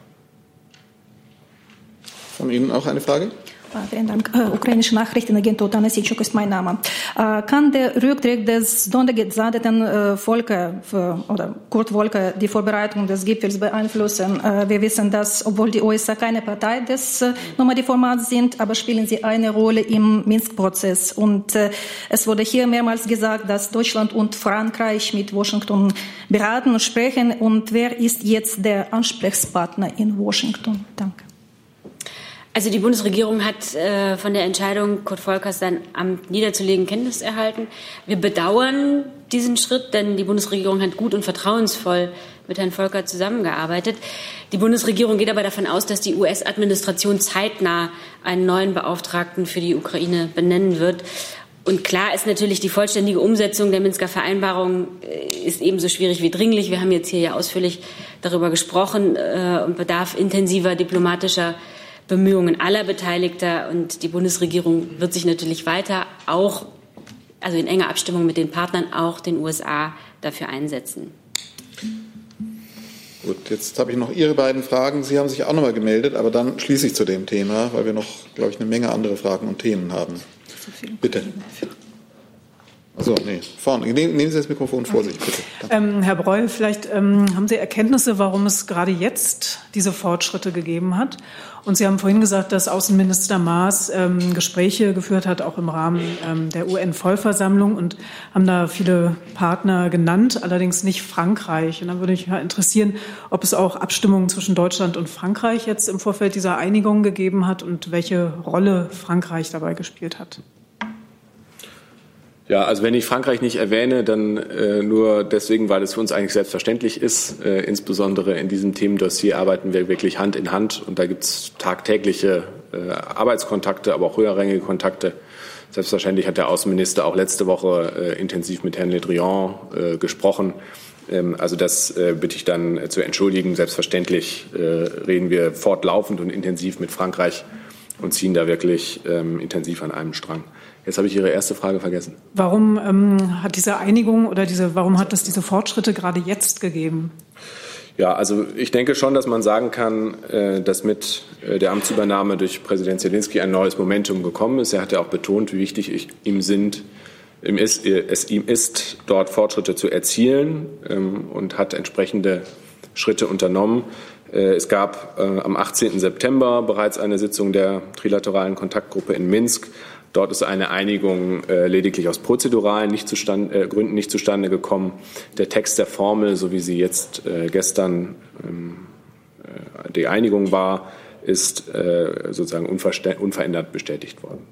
Von Ihnen auch eine Frage? Äh, Vielen Dank. Äh, Ukrainische Nachrichtenagentur Dana Sitschuk ist mein Name. Äh, Kann der Rücktritt des sondergesandten äh, Volke oder Kurt Wolke die Vorbereitung des Gipfels beeinflussen? Wir wissen, dass, obwohl die USA keine Partei des Normandie-Formats sind, aber spielen sie eine Rolle im Minsk-Prozess. Und es wurde hier mehrmals gesagt, dass Deutschland und Frankreich mit Washington beraten und sprechen. Und wer ist jetzt der Ansprechpartner in Washington? Danke. Also die Bundesregierung hat äh, von der Entscheidung, Kurt Volkers sein Amt niederzulegen, Kenntnis erhalten. Wir bedauern diesen Schritt, denn die Bundesregierung hat gut und vertrauensvoll mit Herrn Volker zusammengearbeitet. Die Bundesregierung geht aber davon aus, dass die US-Administration zeitnah einen neuen Beauftragten für die Ukraine benennen wird. Und klar ist natürlich, die vollständige Umsetzung der Minsker Vereinbarung äh, ist ebenso schwierig wie dringlich. Wir haben jetzt hier ja ausführlich darüber gesprochen äh, und bedarf intensiver diplomatischer Bemühungen aller Beteiligter und die Bundesregierung wird sich natürlich weiter auch, also in enger Abstimmung mit den Partnern, auch den USA dafür einsetzen. Gut, jetzt habe ich noch Ihre beiden Fragen. Sie haben sich auch noch mal gemeldet, aber dann schließe ich zu dem Thema, weil wir noch, glaube ich, eine Menge andere Fragen und Themen haben. Bitte. Also, nee, vorne. Nehmen Sie das Mikrofon vor sich, bitte. Ähm, Herr Breul, vielleicht ähm, haben Sie Erkenntnisse, warum es gerade jetzt diese Fortschritte gegeben hat? Und Sie haben vorhin gesagt, dass Außenminister Maas ähm, Gespräche geführt hat, auch im Rahmen ähm, der UN-Vollversammlung und haben da viele Partner genannt, allerdings nicht Frankreich. Und dann würde mich mal interessieren, ob es auch Abstimmungen zwischen Deutschland und Frankreich jetzt im Vorfeld dieser Einigung gegeben hat und welche Rolle Frankreich dabei gespielt hat. Ja, also wenn ich Frankreich nicht erwähne, dann äh, nur deswegen, weil es für uns eigentlich selbstverständlich ist. Äh, insbesondere in diesem Themendossier arbeiten wir wirklich Hand in Hand und da gibt es tagtägliche äh, Arbeitskontakte, aber auch höherrangige Kontakte. Selbstverständlich hat der Außenminister auch letzte Woche äh, intensiv mit Herrn Le Drian äh, gesprochen. Ähm, also das äh, bitte ich dann zu entschuldigen. Selbstverständlich reden wir fortlaufend und intensiv mit Frankreich und ziehen da wirklich ähm, intensiv an einem Strang. Jetzt habe ich Ihre erste Frage vergessen. Warum ähm, hat diese Einigung oder diese, warum hat es diese Fortschritte gerade jetzt gegeben? Ja, also ich denke schon, dass man sagen kann, äh, dass mit äh, der Amtsübernahme durch Präsident Zelensky ein neues Momentum gekommen ist. Er hat ja auch betont, wie wichtig ihm sind, es ihm ist, dort Fortschritte zu erzielen ähm, und hat entsprechende Schritte unternommen. Äh, es gab am 18. September bereits eine Sitzung der trilateralen Kontaktgruppe in Minsk. Dort ist eine Einigung äh, lediglich aus prozeduralen nicht zustande, äh, Gründen nicht zustande gekommen. Der Text der Formel, so wie sie jetzt äh, gestern ähm, äh, die Einigung war, ist äh, sozusagen unverändert bestätigt worden.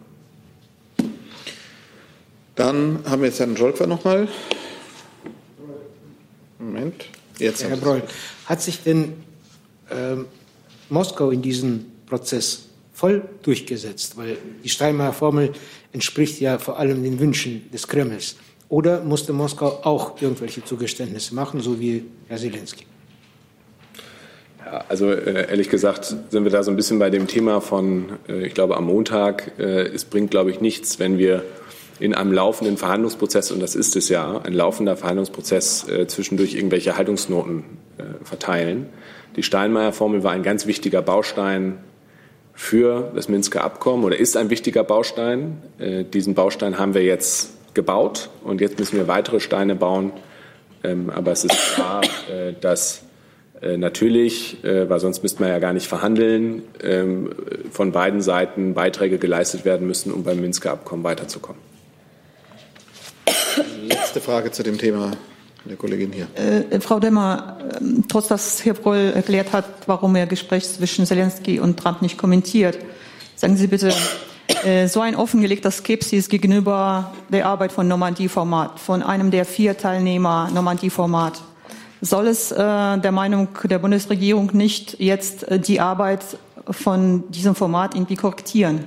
Dann haben wir jetzt Herrn Jolkwer noch mal. Moment. Jetzt Herr Broll, hat sich denn ähm, Moskau in diesem Prozess voll durchgesetzt, weil die Steinmeier Formel entspricht ja vor allem den Wünschen des Kremls. Oder musste Moskau auch irgendwelche Zugeständnisse machen, so wie Herr Zelensky? Ja, also äh, ehrlich gesagt sind wir da so ein bisschen bei dem Thema von, äh, ich glaube, am Montag. Äh, es bringt, glaube ich, nichts, wenn wir in einem laufenden Verhandlungsprozess, und das ist es ja, ein laufender Verhandlungsprozess, zwischendurch irgendwelche Haltungsnoten verteilen. Die Steinmeier-Formel war ein ganz wichtiger Baustein für das Minsker Abkommen oder ist ein wichtiger Baustein. Äh, diesen Baustein haben wir jetzt gebaut und jetzt müssen wir weitere Steine bauen. Ähm, aber es ist klar, äh, dass äh, natürlich, weil sonst müsste man ja gar nicht verhandeln, ähm, von beiden Seiten Beiträge geleistet werden müssen, um beim Minsker Abkommen weiterzukommen. Letzte Frage zu dem Thema der Kollegin hier. Äh, Frau Demmer, äh, trotz dass Herr Broll erklärt hat, warum er Gespräch zwischen Zelensky und Trump nicht kommentiert, sagen Sie bitte, äh, so ein offengelegter Skepsis gegenüber der Arbeit von Normandie-Format, von einem der vier Teilnehmer Normandie-Format, soll es äh, der Meinung der Bundesregierung nicht jetzt äh, die Arbeit von diesem Format irgendwie korrektieren?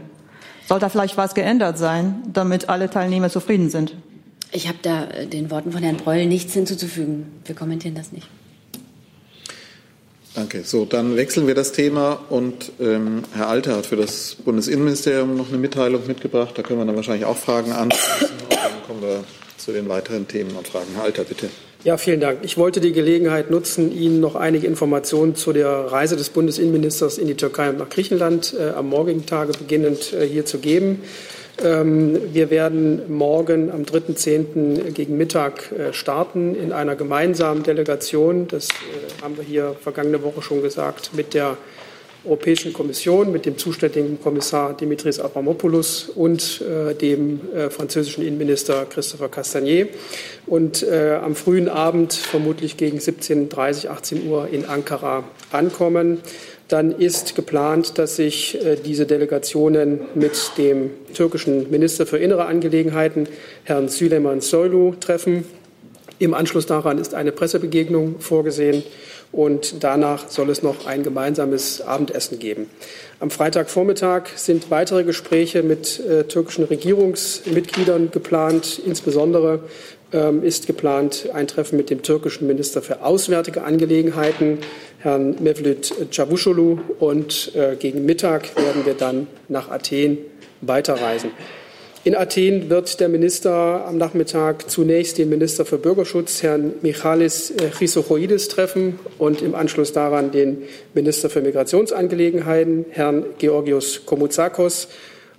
Soll da vielleicht was geändert sein, damit alle Teilnehmer zufrieden sind? Ich habe da äh, den Worten von Herrn Breul nichts hinzuzufügen. Wir kommentieren das nicht. Danke. So, dann wechseln wir das Thema und ähm, Herr Alter hat für das Bundesinnenministerium noch eine Mitteilung mitgebracht. Da können wir dann wahrscheinlich auch Fragen anschließen und [COUGHS] dann kommen wir zu den weiteren Themen und Fragen. Herr Alter, bitte. Ja, vielen Dank. Ich wollte die Gelegenheit nutzen, Ihnen noch einige Informationen zu der Reise des Bundesinnenministers in die Türkei und nach Griechenland äh, am morgigen Tage beginnend äh, hier zu geben. Ähm, wir werden morgen am 3.10. gegen Mittag äh, starten in einer gemeinsamen Delegation. Das äh, haben wir hier vergangene Woche schon gesagt, mit der Europäischen Kommission, mit dem zuständigen Kommissar Dimitris Avramopoulos und äh, dem französischen Innenminister Christopher Castagnier. Und am frühen Abend, vermutlich gegen 17.30, 18 Uhr in Ankara ankommen dann ist geplant, dass sich äh, diese Delegationen mit dem türkischen Minister für innere Angelegenheiten, Herrn Süleyman Soylu, treffen. Im Anschluss daran ist eine Pressebegegnung vorgesehen und danach soll es noch ein gemeinsames Abendessen geben. Am Freitagvormittag sind weitere Gespräche mit äh, türkischen Regierungsmitgliedern geplant. Insbesondere ähm, ist geplant ein Treffen mit dem türkischen Minister für Auswärtige Angelegenheiten, Herrn Mevlüt Çavuşoğlu und äh, gegen Mittag werden wir dann nach Athen weiterreisen. In Athen wird der Minister am Nachmittag zunächst den Minister für Bürgerschutz, Herrn Michalis äh, Chrysochoidis, treffen und im Anschluss daran den Minister für Migrationsangelegenheiten, Herrn Georgios Komouzakos.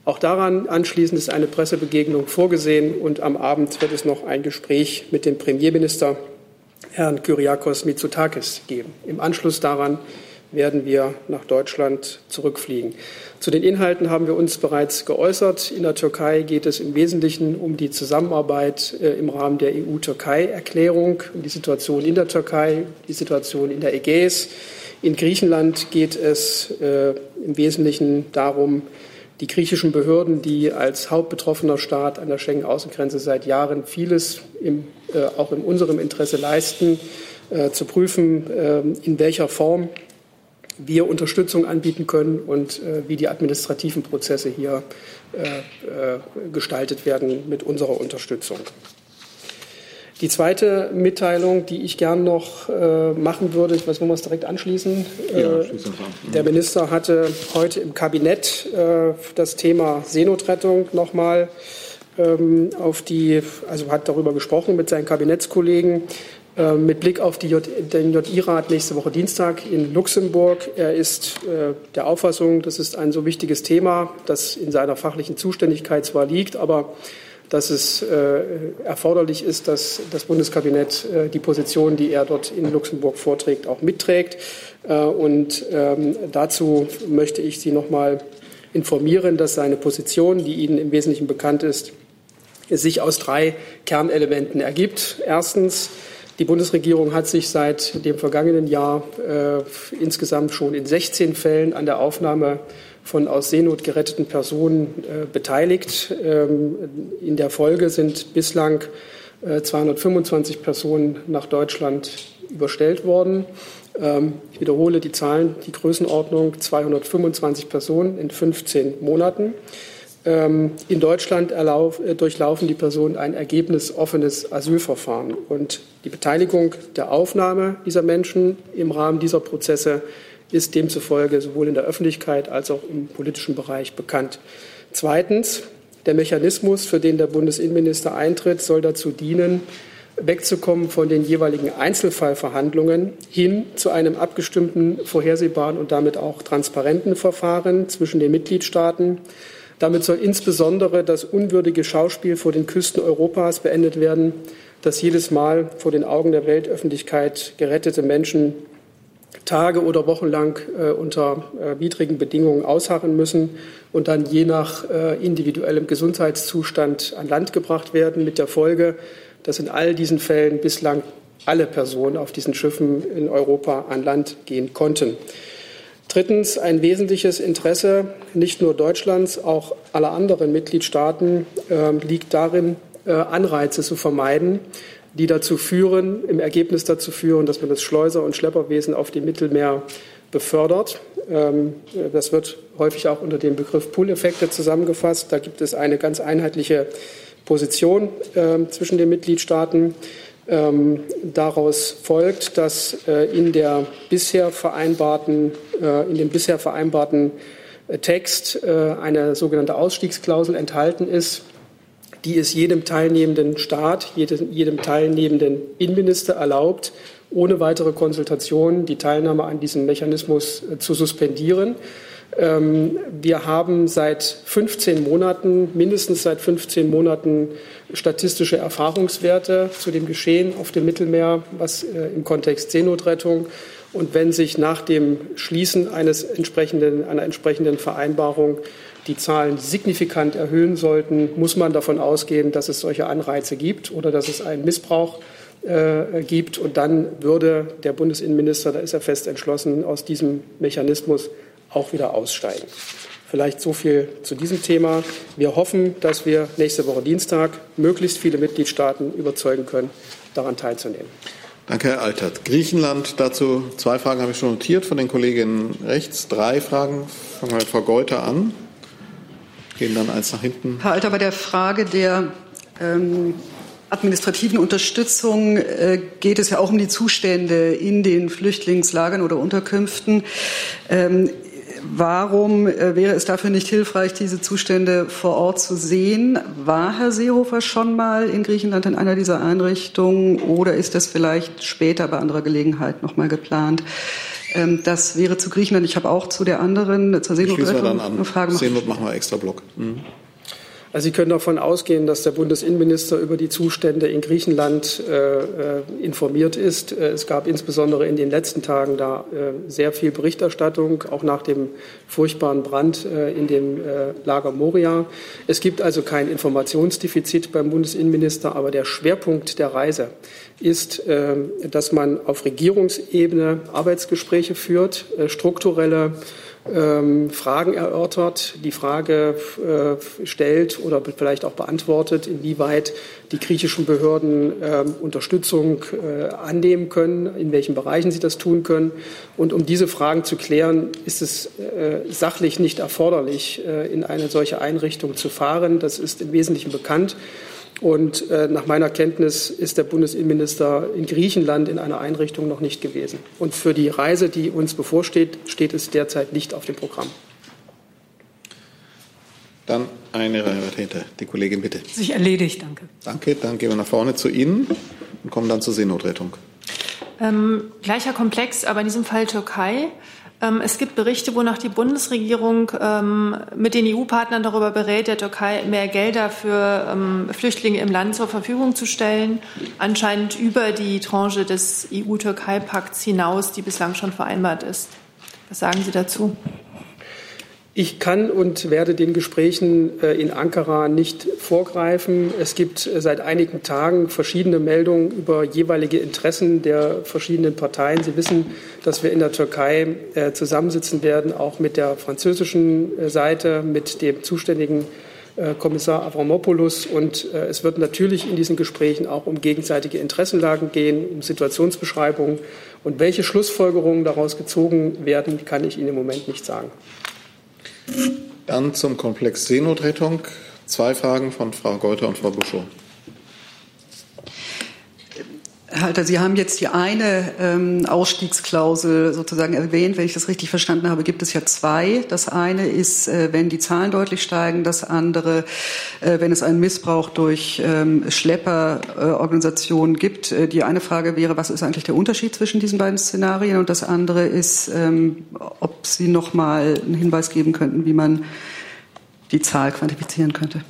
Auch daran anschließend ist eine Pressebegegnung vorgesehen und am Abend wird es noch ein Gespräch mit dem Premierminister, Herrn Kyriakos Mitsotakis, geben. Im Anschluss daran werden wir nach Deutschland zurückfliegen. Zu den Inhalten haben wir uns bereits geäußert. In der Türkei geht es im Wesentlichen um die Zusammenarbeit äh, im Rahmen der EU-Türkei-Erklärung, um die Situation in der Türkei, die Situation in der Ägäis. In Griechenland geht es äh, im Wesentlichen darum, die griechischen Behörden, die als hauptbetroffener Staat an der Schengen-Außengrenze seit Jahren vieles im, äh, auch in unserem Interesse leisten, äh, zu prüfen, äh, in welcher Form wir Unterstützung anbieten können und äh, wie die administrativen Prozesse hier äh, äh, gestaltet werden mit unserer Unterstützung. Die zweite Mitteilung, die ich gern noch äh, machen würde, ich weiß, wollen wir es direkt anschließen. Ja, äh, der Minister hatte heute im Kabinett äh, das Thema Seenotrettung nochmal ähm, auf die, also hat darüber gesprochen mit seinen Kabinettskollegen. Äh, mit Blick auf die J, den JI-Rat nächste Woche Dienstag in Luxemburg. Er ist äh, der Auffassung, das ist ein so wichtiges Thema, das in seiner fachlichen Zuständigkeit zwar liegt, aber dass es äh, erforderlich ist, dass das Bundeskabinett äh, die Position, die er dort in Luxemburg vorträgt, auch mitträgt. Äh, und ähm, dazu möchte ich Sie noch mal informieren, dass seine Position, die Ihnen im Wesentlichen bekannt ist, sich aus drei Kernelementen ergibt. Erstens die Bundesregierung hat sich seit dem vergangenen Jahr äh, insgesamt schon in 16 Fällen an der Aufnahme von aus Seenot geretteten Personen äh, beteiligt. Ähm, in der Folge sind bislang äh, 225 Personen nach Deutschland überstellt worden. Ähm, ich wiederhole die Zahlen, die Größenordnung 225 Personen in 15 Monaten. Ähm, in Deutschland erlauf, äh, durchlaufen die Personen ein ergebnisoffenes Asylverfahren. Und die Beteiligung der Aufnahme dieser Menschen im Rahmen dieser Prozesse ist demzufolge sowohl in der Öffentlichkeit als auch im politischen Bereich bekannt. Zweitens, der Mechanismus, für den der Bundesinnenminister eintritt, soll dazu dienen, wegzukommen von den jeweiligen Einzelfallverhandlungen hin zu einem abgestimmten, vorhersehbaren und damit auch transparenten Verfahren zwischen den Mitgliedstaaten damit soll insbesondere das unwürdige Schauspiel vor den Küsten Europas beendet werden, dass jedes Mal vor den Augen der Weltöffentlichkeit gerettete Menschen Tage oder Wochen lang äh, unter äh, widrigen Bedingungen ausharren müssen und dann je nach äh, individuellem Gesundheitszustand an Land gebracht werden, mit der Folge, dass in all diesen Fällen bislang alle Personen auf diesen Schiffen in Europa an Land gehen konnten. Drittens, ein wesentliches Interesse nicht nur Deutschlands, auch aller anderen Mitgliedstaaten äh, liegt darin, äh, Anreize zu vermeiden, die dazu führen, im Ergebnis dazu führen, dass man das Schleuser- und Schlepperwesen auf dem Mittelmeer befördert. Ähm, das wird häufig auch unter dem Begriff Pull-Effekte zusammengefasst. Da gibt es eine ganz einheitliche Position äh, zwischen den Mitgliedstaaten. Ähm, daraus folgt, dass äh, in, der bisher vereinbarten, äh, in dem bisher vereinbarten äh, Text eine sogenannte Ausstiegsklausel enthalten ist, die es jedem teilnehmenden Staat, jedem, jedem teilnehmenden Innenminister erlaubt, ohne weitere Konsultation die Teilnahme an diesem Mechanismus äh, zu suspendieren. Ähm, wir haben seit 15 Monaten, mindestens seit 15 Monaten, statistische Erfahrungswerte zu dem Geschehen auf dem Mittelmeer, was äh, im Kontext Seenotrettung und wenn sich nach dem Schließen eines entsprechenden, einer entsprechenden Vereinbarung die Zahlen signifikant erhöhen sollten, muss man davon ausgehen, dass es solche Anreize gibt oder dass es einen Missbrauch äh, gibt. Und dann würde der Bundesinnenminister, da ist er fest entschlossen, aus diesem Mechanismus auch wieder aussteigen. Vielleicht so viel zu diesem Thema. Wir hoffen, dass wir nächste Woche Dienstag möglichst viele Mitgliedstaaten überzeugen können, daran teilzunehmen. Danke, Herr Altert. Griechenland, dazu zwei Fragen habe ich schon notiert von den Kolleginnen rechts. Drei Fragen. Fangen wir mit Frau Geuter an. Gehen dann eins nach hinten. Herr Alter, bei der Frage der ähm, administrativen Unterstützung äh, geht es ja auch um die Zustände in den Flüchtlingslagern oder Unterkünften. Ähm, warum äh, wäre es dafür nicht hilfreich, diese Zustände vor Ort zu sehen? War Herr Seehofer schon mal in Griechenland in einer dieser Einrichtungen oder ist das vielleicht später bei anderer Gelegenheit noch mal geplant? Ähm, das wäre zu Griechenland. Ich habe auch zu der anderen, zur Seenotrettung eine Frage. Seenot machen wir extra Block. Mhm. Also Sie können davon ausgehen, dass der Bundesinnenminister über die Zustände in Griechenland äh, äh, informiert ist. Äh, es gab insbesondere in den letzten Tagen da äh, sehr viel Berichterstattung, auch nach dem furchtbaren Brand äh, in dem äh, Lager Moria. Es gibt also kein Informationsdefizit beim Bundesinnenminister, aber der Schwerpunkt der Reise ist, dass man auf Regierungsebene Arbeitsgespräche führt, strukturelle ähm, Fragen erörtert, die Frage äh, stellt oder vielleicht auch beantwortet, inwieweit die griechischen Behörden äh, Unterstützung äh, annehmen können, in welchen Bereichen sie das tun können. Und um diese Fragen zu klären, ist es äh, sachlich nicht erforderlich, äh, in eine solche Einrichtung zu fahren. Das ist im Wesentlichen bekannt. Und äh, nach meiner Kenntnis ist der Bundesinnenminister in Griechenland in einer Einrichtung noch nicht gewesen. Und für die Reise, die uns bevorsteht, steht es derzeit nicht auf dem Programm. Dann eine Reihe weiter. Die Kollegin, bitte. Sich erledigt, danke. Danke, dann gehen wir nach vorne zu Ihnen und kommen dann zur Seenotrettung. Ähm, gleicher Komplex, aber in diesem Fall Türkei. Ähm, es gibt Berichte, wonach die Bundesregierung ähm, mit den EU-Partnern darüber berät, der Türkei mehr Gelder für ähm, Flüchtlinge im Land zur Verfügung zu stellen, anscheinend über die Tranche des EU-Türkei-Pakts hinaus, die bislang schon vereinbart ist. Was sagen Sie dazu? Ich kann und werde den Gesprächen äh, in Ankara nicht vorgreifen. Es gibt äh, seit einigen Tagen verschiedene Meldungen über jeweilige Interessen der verschiedenen Parteien. Sie wissen, dass wir in der Türkei äh, zusammensitzen werden, auch mit der französischen Seite, mit dem zuständigen Kommissar Avramopoulos. Und es wird natürlich in diesen Gesprächen auch um gegenseitige Interessenlagen gehen, um Situationsbeschreibungen. Und welche Schlussfolgerungen daraus gezogen werden, kann ich Ihnen im Moment nicht sagen. Dann zum Komplex Seenotrettung. Zwei Fragen von Frau Geuter und Frau Buschow. Herr Halter, Sie haben jetzt die eine ähm, Ausstiegsklausel sozusagen erwähnt. Wenn ich das richtig verstanden habe, gibt es ja zwei. Das eine ist, äh, wenn die Zahlen deutlich steigen. Das andere, äh, wenn es einen Missbrauch durch ähm, Schlepperorganisationen äh, gibt. Die eine Frage wäre, was ist eigentlich der Unterschied zwischen diesen beiden Szenarien? Und das andere ist, ähm, ob Sie noch mal einen Hinweis geben könnten, wie man die Zahl quantifizieren könnte.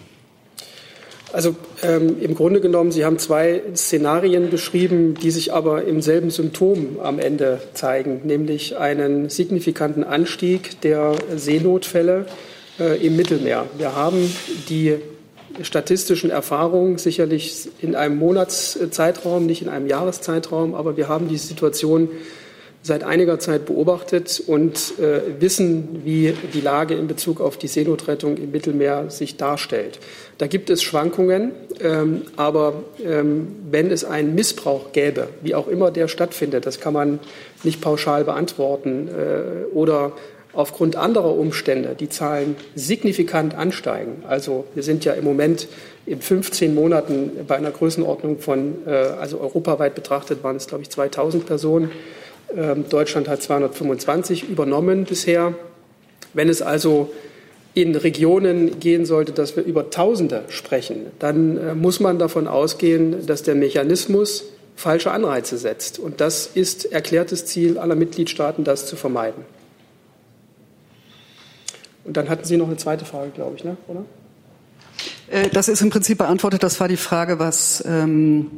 Also ähm, im Grunde genommen, Sie haben zwei Szenarien beschrieben, die sich aber im selben Symptom am Ende zeigen, nämlich einen signifikanten Anstieg der Seenotfälle äh, im Mittelmeer. Wir haben die statistischen Erfahrungen sicherlich in einem Monatszeitraum, nicht in einem Jahreszeitraum, aber wir haben die Situation seit einiger Zeit beobachtet und äh, wissen, wie die Lage in Bezug auf die Seenotrettung im Mittelmeer sich darstellt. Da gibt es Schwankungen, ähm, aber ähm, wenn es einen Missbrauch gäbe, wie auch immer der stattfindet, das kann man nicht pauschal beantworten, äh, oder aufgrund anderer Umstände die Zahlen signifikant ansteigen. Also wir sind ja im Moment in 15 Monaten bei einer Größenordnung von, äh, also europaweit betrachtet waren es, glaube ich, 2000 Personen. Ähm, Deutschland hat 225 übernommen bisher. Wenn es also in Regionen gehen sollte, dass wir über Tausende sprechen, dann äh, muss man davon ausgehen, dass der Mechanismus falsche Anreize setzt. Und das ist erklärtes Ziel aller Mitgliedstaaten, das zu vermeiden. Und dann hatten Sie noch eine zweite Frage, glaube ich, ne? oder? Äh, das ist im Prinzip beantwortet. Das war die Frage, was, ähm,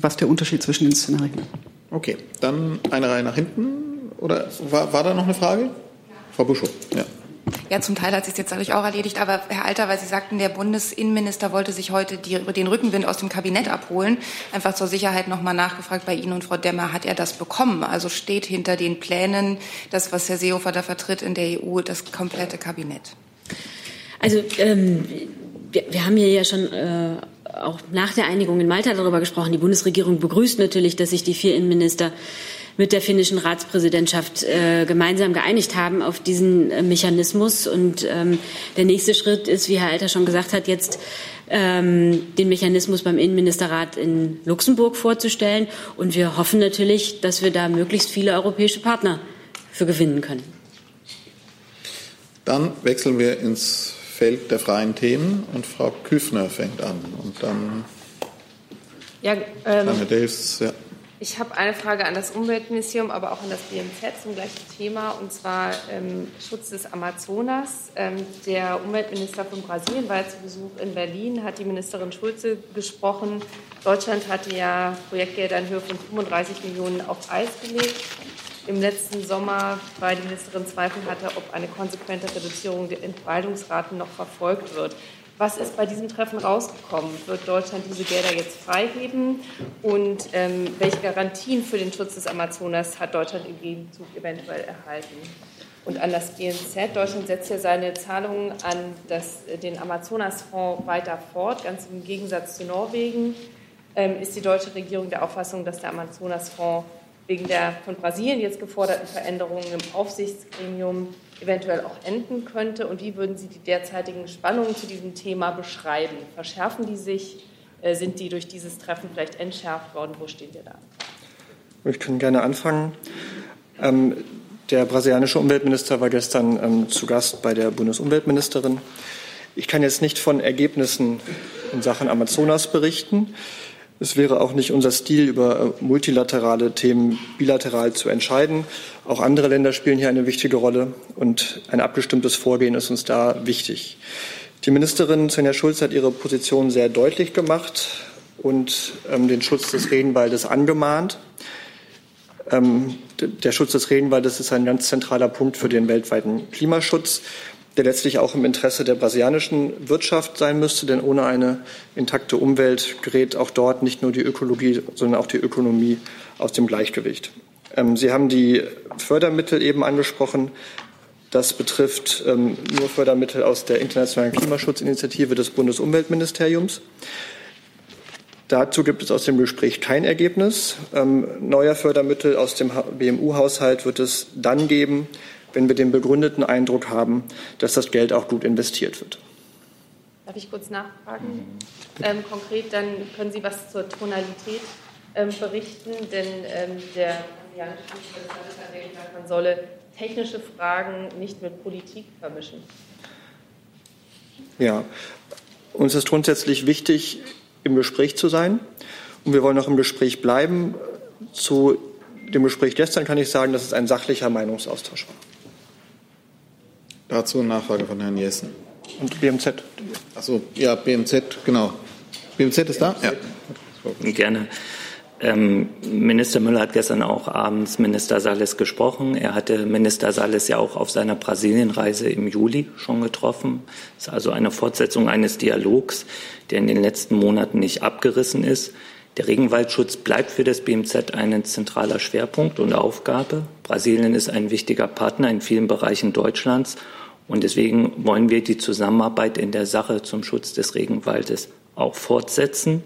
was der Unterschied zwischen den Szenarien ist. Okay, dann eine Reihe nach hinten. Oder war, war da noch eine Frage? Frau Buschow, ja. Ja, zum Teil hat sich jetzt dadurch auch erledigt. Aber Herr Alter, weil Sie sagten, der Bundesinnenminister wollte sich heute die, den Rückenwind aus dem Kabinett abholen. Einfach zur Sicherheit nochmal nachgefragt bei Ihnen und Frau Demmer, hat er das bekommen? Also steht hinter den Plänen, das, was Herr Seehofer da vertritt in der EU, das komplette Kabinett? Also ähm, wir, wir haben hier ja schon äh, auch nach der Einigung in Malta darüber gesprochen. Die Bundesregierung begrüßt natürlich, dass sich die vier Innenminister mit der finnischen Ratspräsidentschaft äh, gemeinsam geeinigt haben auf diesen äh, Mechanismus. Und ähm, der nächste Schritt ist, wie Herr Alter schon gesagt hat, jetzt ähm, den Mechanismus beim Innenministerrat in Luxemburg vorzustellen. Und wir hoffen natürlich, dass wir da möglichst viele europäische Partner für gewinnen können. Dann wechseln wir ins Feld der freien Themen und Frau Küffner fängt an. Und dann ja, ähm, Davis, ja. Ich habe eine Frage an das Umweltministerium, aber auch an das BMZ zum gleichen Thema, und zwar ähm, Schutz des Amazonas. Ähm, der Umweltminister von Brasilien war zu Besuch in Berlin, hat die Ministerin Schulze gesprochen. Deutschland hatte ja Projektgelder in Höhe von 35 Millionen auf Eis gelegt. Im letzten Sommer, weil die Ministerin Zweifel hatte, ob eine konsequente Reduzierung der Entwaldungsraten noch verfolgt wird. Was ist bei diesem Treffen rausgekommen? Wird Deutschland diese Gelder jetzt freigeben? Und ähm, welche Garantien für den Schutz des Amazonas hat Deutschland im Gegenzug eventuell erhalten? Und an das BNZ, Deutschland setzt ja seine Zahlungen an das, den Amazonasfonds weiter fort, ganz im Gegensatz zu Norwegen. Ähm, ist die deutsche Regierung der Auffassung, dass der Amazonasfonds wegen der von Brasilien jetzt geforderten Veränderungen im Aufsichtsgremium eventuell auch enden könnte? Und wie würden Sie die derzeitigen Spannungen zu diesem Thema beschreiben? Verschärfen die sich? Äh, sind die durch dieses Treffen vielleicht entschärft worden? Wo stehen wir da? Ich kann gerne anfangen. Ähm, der brasilianische Umweltminister war gestern ähm, zu Gast bei der Bundesumweltministerin. Ich kann jetzt nicht von Ergebnissen in Sachen Amazonas berichten. Es wäre auch nicht unser Stil, über äh, multilaterale Themen bilateral zu entscheiden. Auch andere Länder spielen hier eine wichtige Rolle und ein abgestimmtes Vorgehen ist uns da wichtig. Die Ministerin Svenja Schulz hat ihre Position sehr deutlich gemacht und ähm, den Schutz des Regenwaldes angemahnt. Ähm, der Schutz des Regenwaldes ist ein ganz zentraler Punkt für den weltweiten Klimaschutz der letztlich auch im Interesse der brasilianischen Wirtschaft sein müsste, denn ohne eine intakte Umwelt gerät auch dort nicht nur die Ökologie, sondern auch die Ökonomie aus dem Gleichgewicht. Ähm, Sie haben die Fördermittel eben angesprochen. Das betrifft ähm, nur Fördermittel aus der internationalen Klimaschutzinitiative des Bundesumweltministeriums. Dazu gibt es aus dem Gespräch kein Ergebnis. Ähm, neuer Fördermittel aus dem BMU-Haushalt wird es dann geben, wenn wir den begründeten Eindruck haben, dass das Geld auch gut investiert wird. Darf ich kurz nachfragen? Ähm, konkret, dann können Sie was zur Tonalität ähm, berichten, denn ähm, der brasilianische Ministerpräsident hat gesagt, man solle technische Fragen nicht mit Politik vermischen. Ja, uns ist grundsätzlich wichtig, im Gespräch zu sein. Und wir wollen auch im Gespräch bleiben. Zu dem Gespräch gestern kann ich sagen, dass es ein sachlicher Meinungsaustausch war. Dazu eine Nachfrage von Herrn Jessen. Und BMZ. Achso, ja, BMZ, genau. BMZ ist da? Ja. Gerne. Ähm, Minister Müller hat gestern auch abends Minister Salles gesprochen. Er hatte Minister Salles ja auch auf seiner Brasilienreise im Juli schon getroffen. Das ist also eine Fortsetzung eines Dialogs, der in den letzten Monaten nicht abgerissen ist. Der Regenwaldschutz bleibt für das BMZ ein zentraler Schwerpunkt und Aufgabe. Brasilien ist ein wichtiger Partner in vielen Bereichen Deutschlands und deswegen wollen wir die Zusammenarbeit in der Sache zum Schutz des Regenwaldes auch fortsetzen.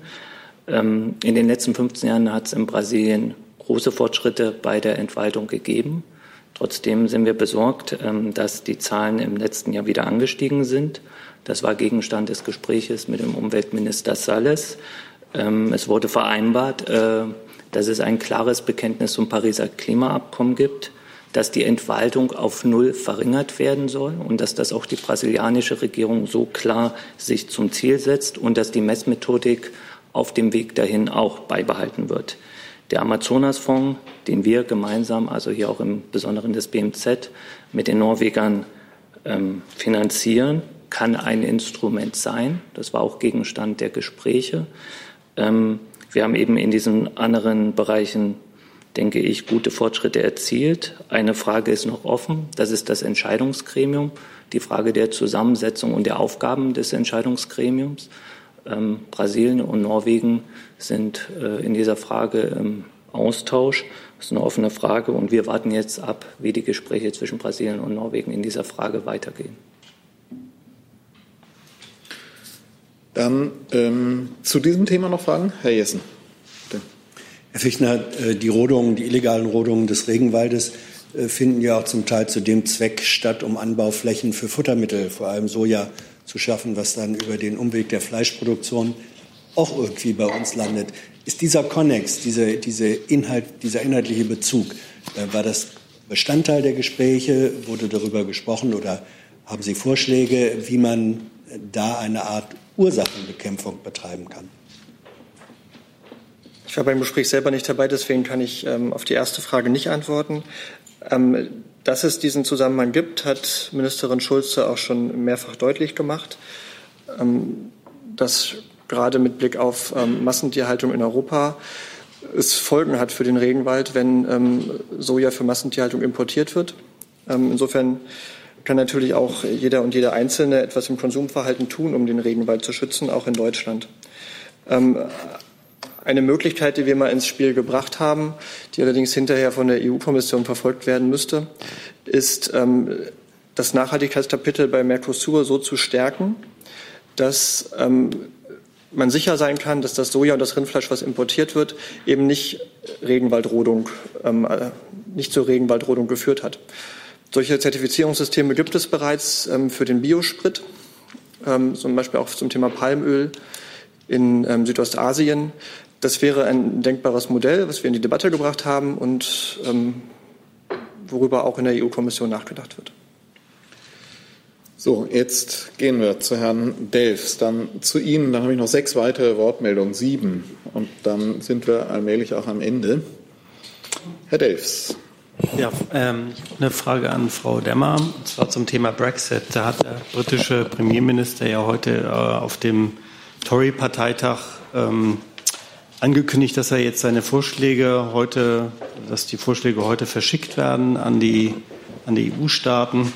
Ähm, in den letzten 15 Jahren hat es in Brasilien große Fortschritte bei der Entwaldung gegeben. Trotzdem sind wir besorgt, ähm, dass die Zahlen im letzten Jahr wieder angestiegen sind. Das war Gegenstand des Gespräches mit dem Umweltminister Salles. Ähm, es wurde vereinbart, äh, dass es ein klares Bekenntnis zum Pariser Klimaabkommen gibt dass die Entwaldung auf Null verringert werden soll und dass das auch die brasilianische Regierung so klar sich zum Ziel setzt und dass die Messmethodik auf dem Weg dahin auch beibehalten wird. Der Amazonasfonds, den wir gemeinsam, also hier auch im Besonderen des BMZ, mit den Norwegern ähm, finanzieren, kann ein Instrument sein. Das war auch Gegenstand der Gespräche. Ähm, wir haben eben in diesen anderen Bereichen denke ich, gute Fortschritte erzielt. Eine Frage ist noch offen. Das ist das Entscheidungsgremium, die Frage der Zusammensetzung und der Aufgaben des Entscheidungsgremiums. Ähm, Brasilien und Norwegen sind äh, in dieser Frage im Austausch. Das ist eine offene Frage und wir warten jetzt ab, wie die Gespräche zwischen Brasilien und Norwegen in dieser Frage weitergehen. Dann ähm, zu diesem Thema noch Fragen? Herr Jessen. Herr Fichtner, die Rodungen, die illegalen Rodungen des Regenwaldes finden ja auch zum Teil zu dem Zweck statt, um Anbauflächen für Futtermittel, vor allem Soja, zu schaffen, was dann über den Umweg der Fleischproduktion auch irgendwie bei uns landet. Ist dieser Konnex, diese, diese Inhalt, dieser inhaltliche Bezug, äh, war das Bestandteil der Gespräche? Wurde darüber gesprochen oder haben Sie Vorschläge, wie man da eine Art Ursachenbekämpfung betreiben kann? Ich war beim Gespräch selber nicht dabei, deswegen kann ich ähm, auf die erste Frage nicht antworten. Ähm, dass es diesen Zusammenhang gibt, hat Ministerin Schulze auch schon mehrfach deutlich gemacht. Ähm, dass gerade mit Blick auf ähm, Massentierhaltung in Europa es Folgen hat für den Regenwald, wenn ähm, Soja für Massentierhaltung importiert wird. Ähm, insofern kann natürlich auch jeder und jeder Einzelne etwas im Konsumverhalten tun, um den Regenwald zu schützen, auch in Deutschland. Ähm, eine Möglichkeit, die wir mal ins Spiel gebracht haben, die allerdings hinterher von der EU-Kommission verfolgt werden müsste, ist, ähm, das Nachhaltigkeitskapitel bei Mercosur so zu stärken, dass ähm, man sicher sein kann, dass das Soja und das Rindfleisch, was importiert wird, eben nicht Regenwaldrodung, ähm, äh, nicht zur Regenwaldrodung geführt hat. Solche Zertifizierungssysteme gibt es bereits für den Biosprit, zum Beispiel auch zum Thema Palmöl in Südostasien. Das wäre ein denkbares Modell, was wir in die Debatte gebracht haben und ähm, worüber auch in der EU-Kommission nachgedacht wird. So, jetzt gehen wir zu Herrn Delfs, dann zu Ihnen. Dann habe ich noch sechs weitere Wortmeldungen, sieben. Und dann sind wir allmählich auch am Ende. Herr Delfs. Ja, ähm, eine Frage an Frau Demmer, und zwar zum Thema Brexit. Da hat der britische Premierminister ja heute äh, auf dem Tory-Parteitag ähm, angekündigt, dass er jetzt seine Vorschläge heute, dass die Vorschläge heute verschickt werden an die, an die EU-Staaten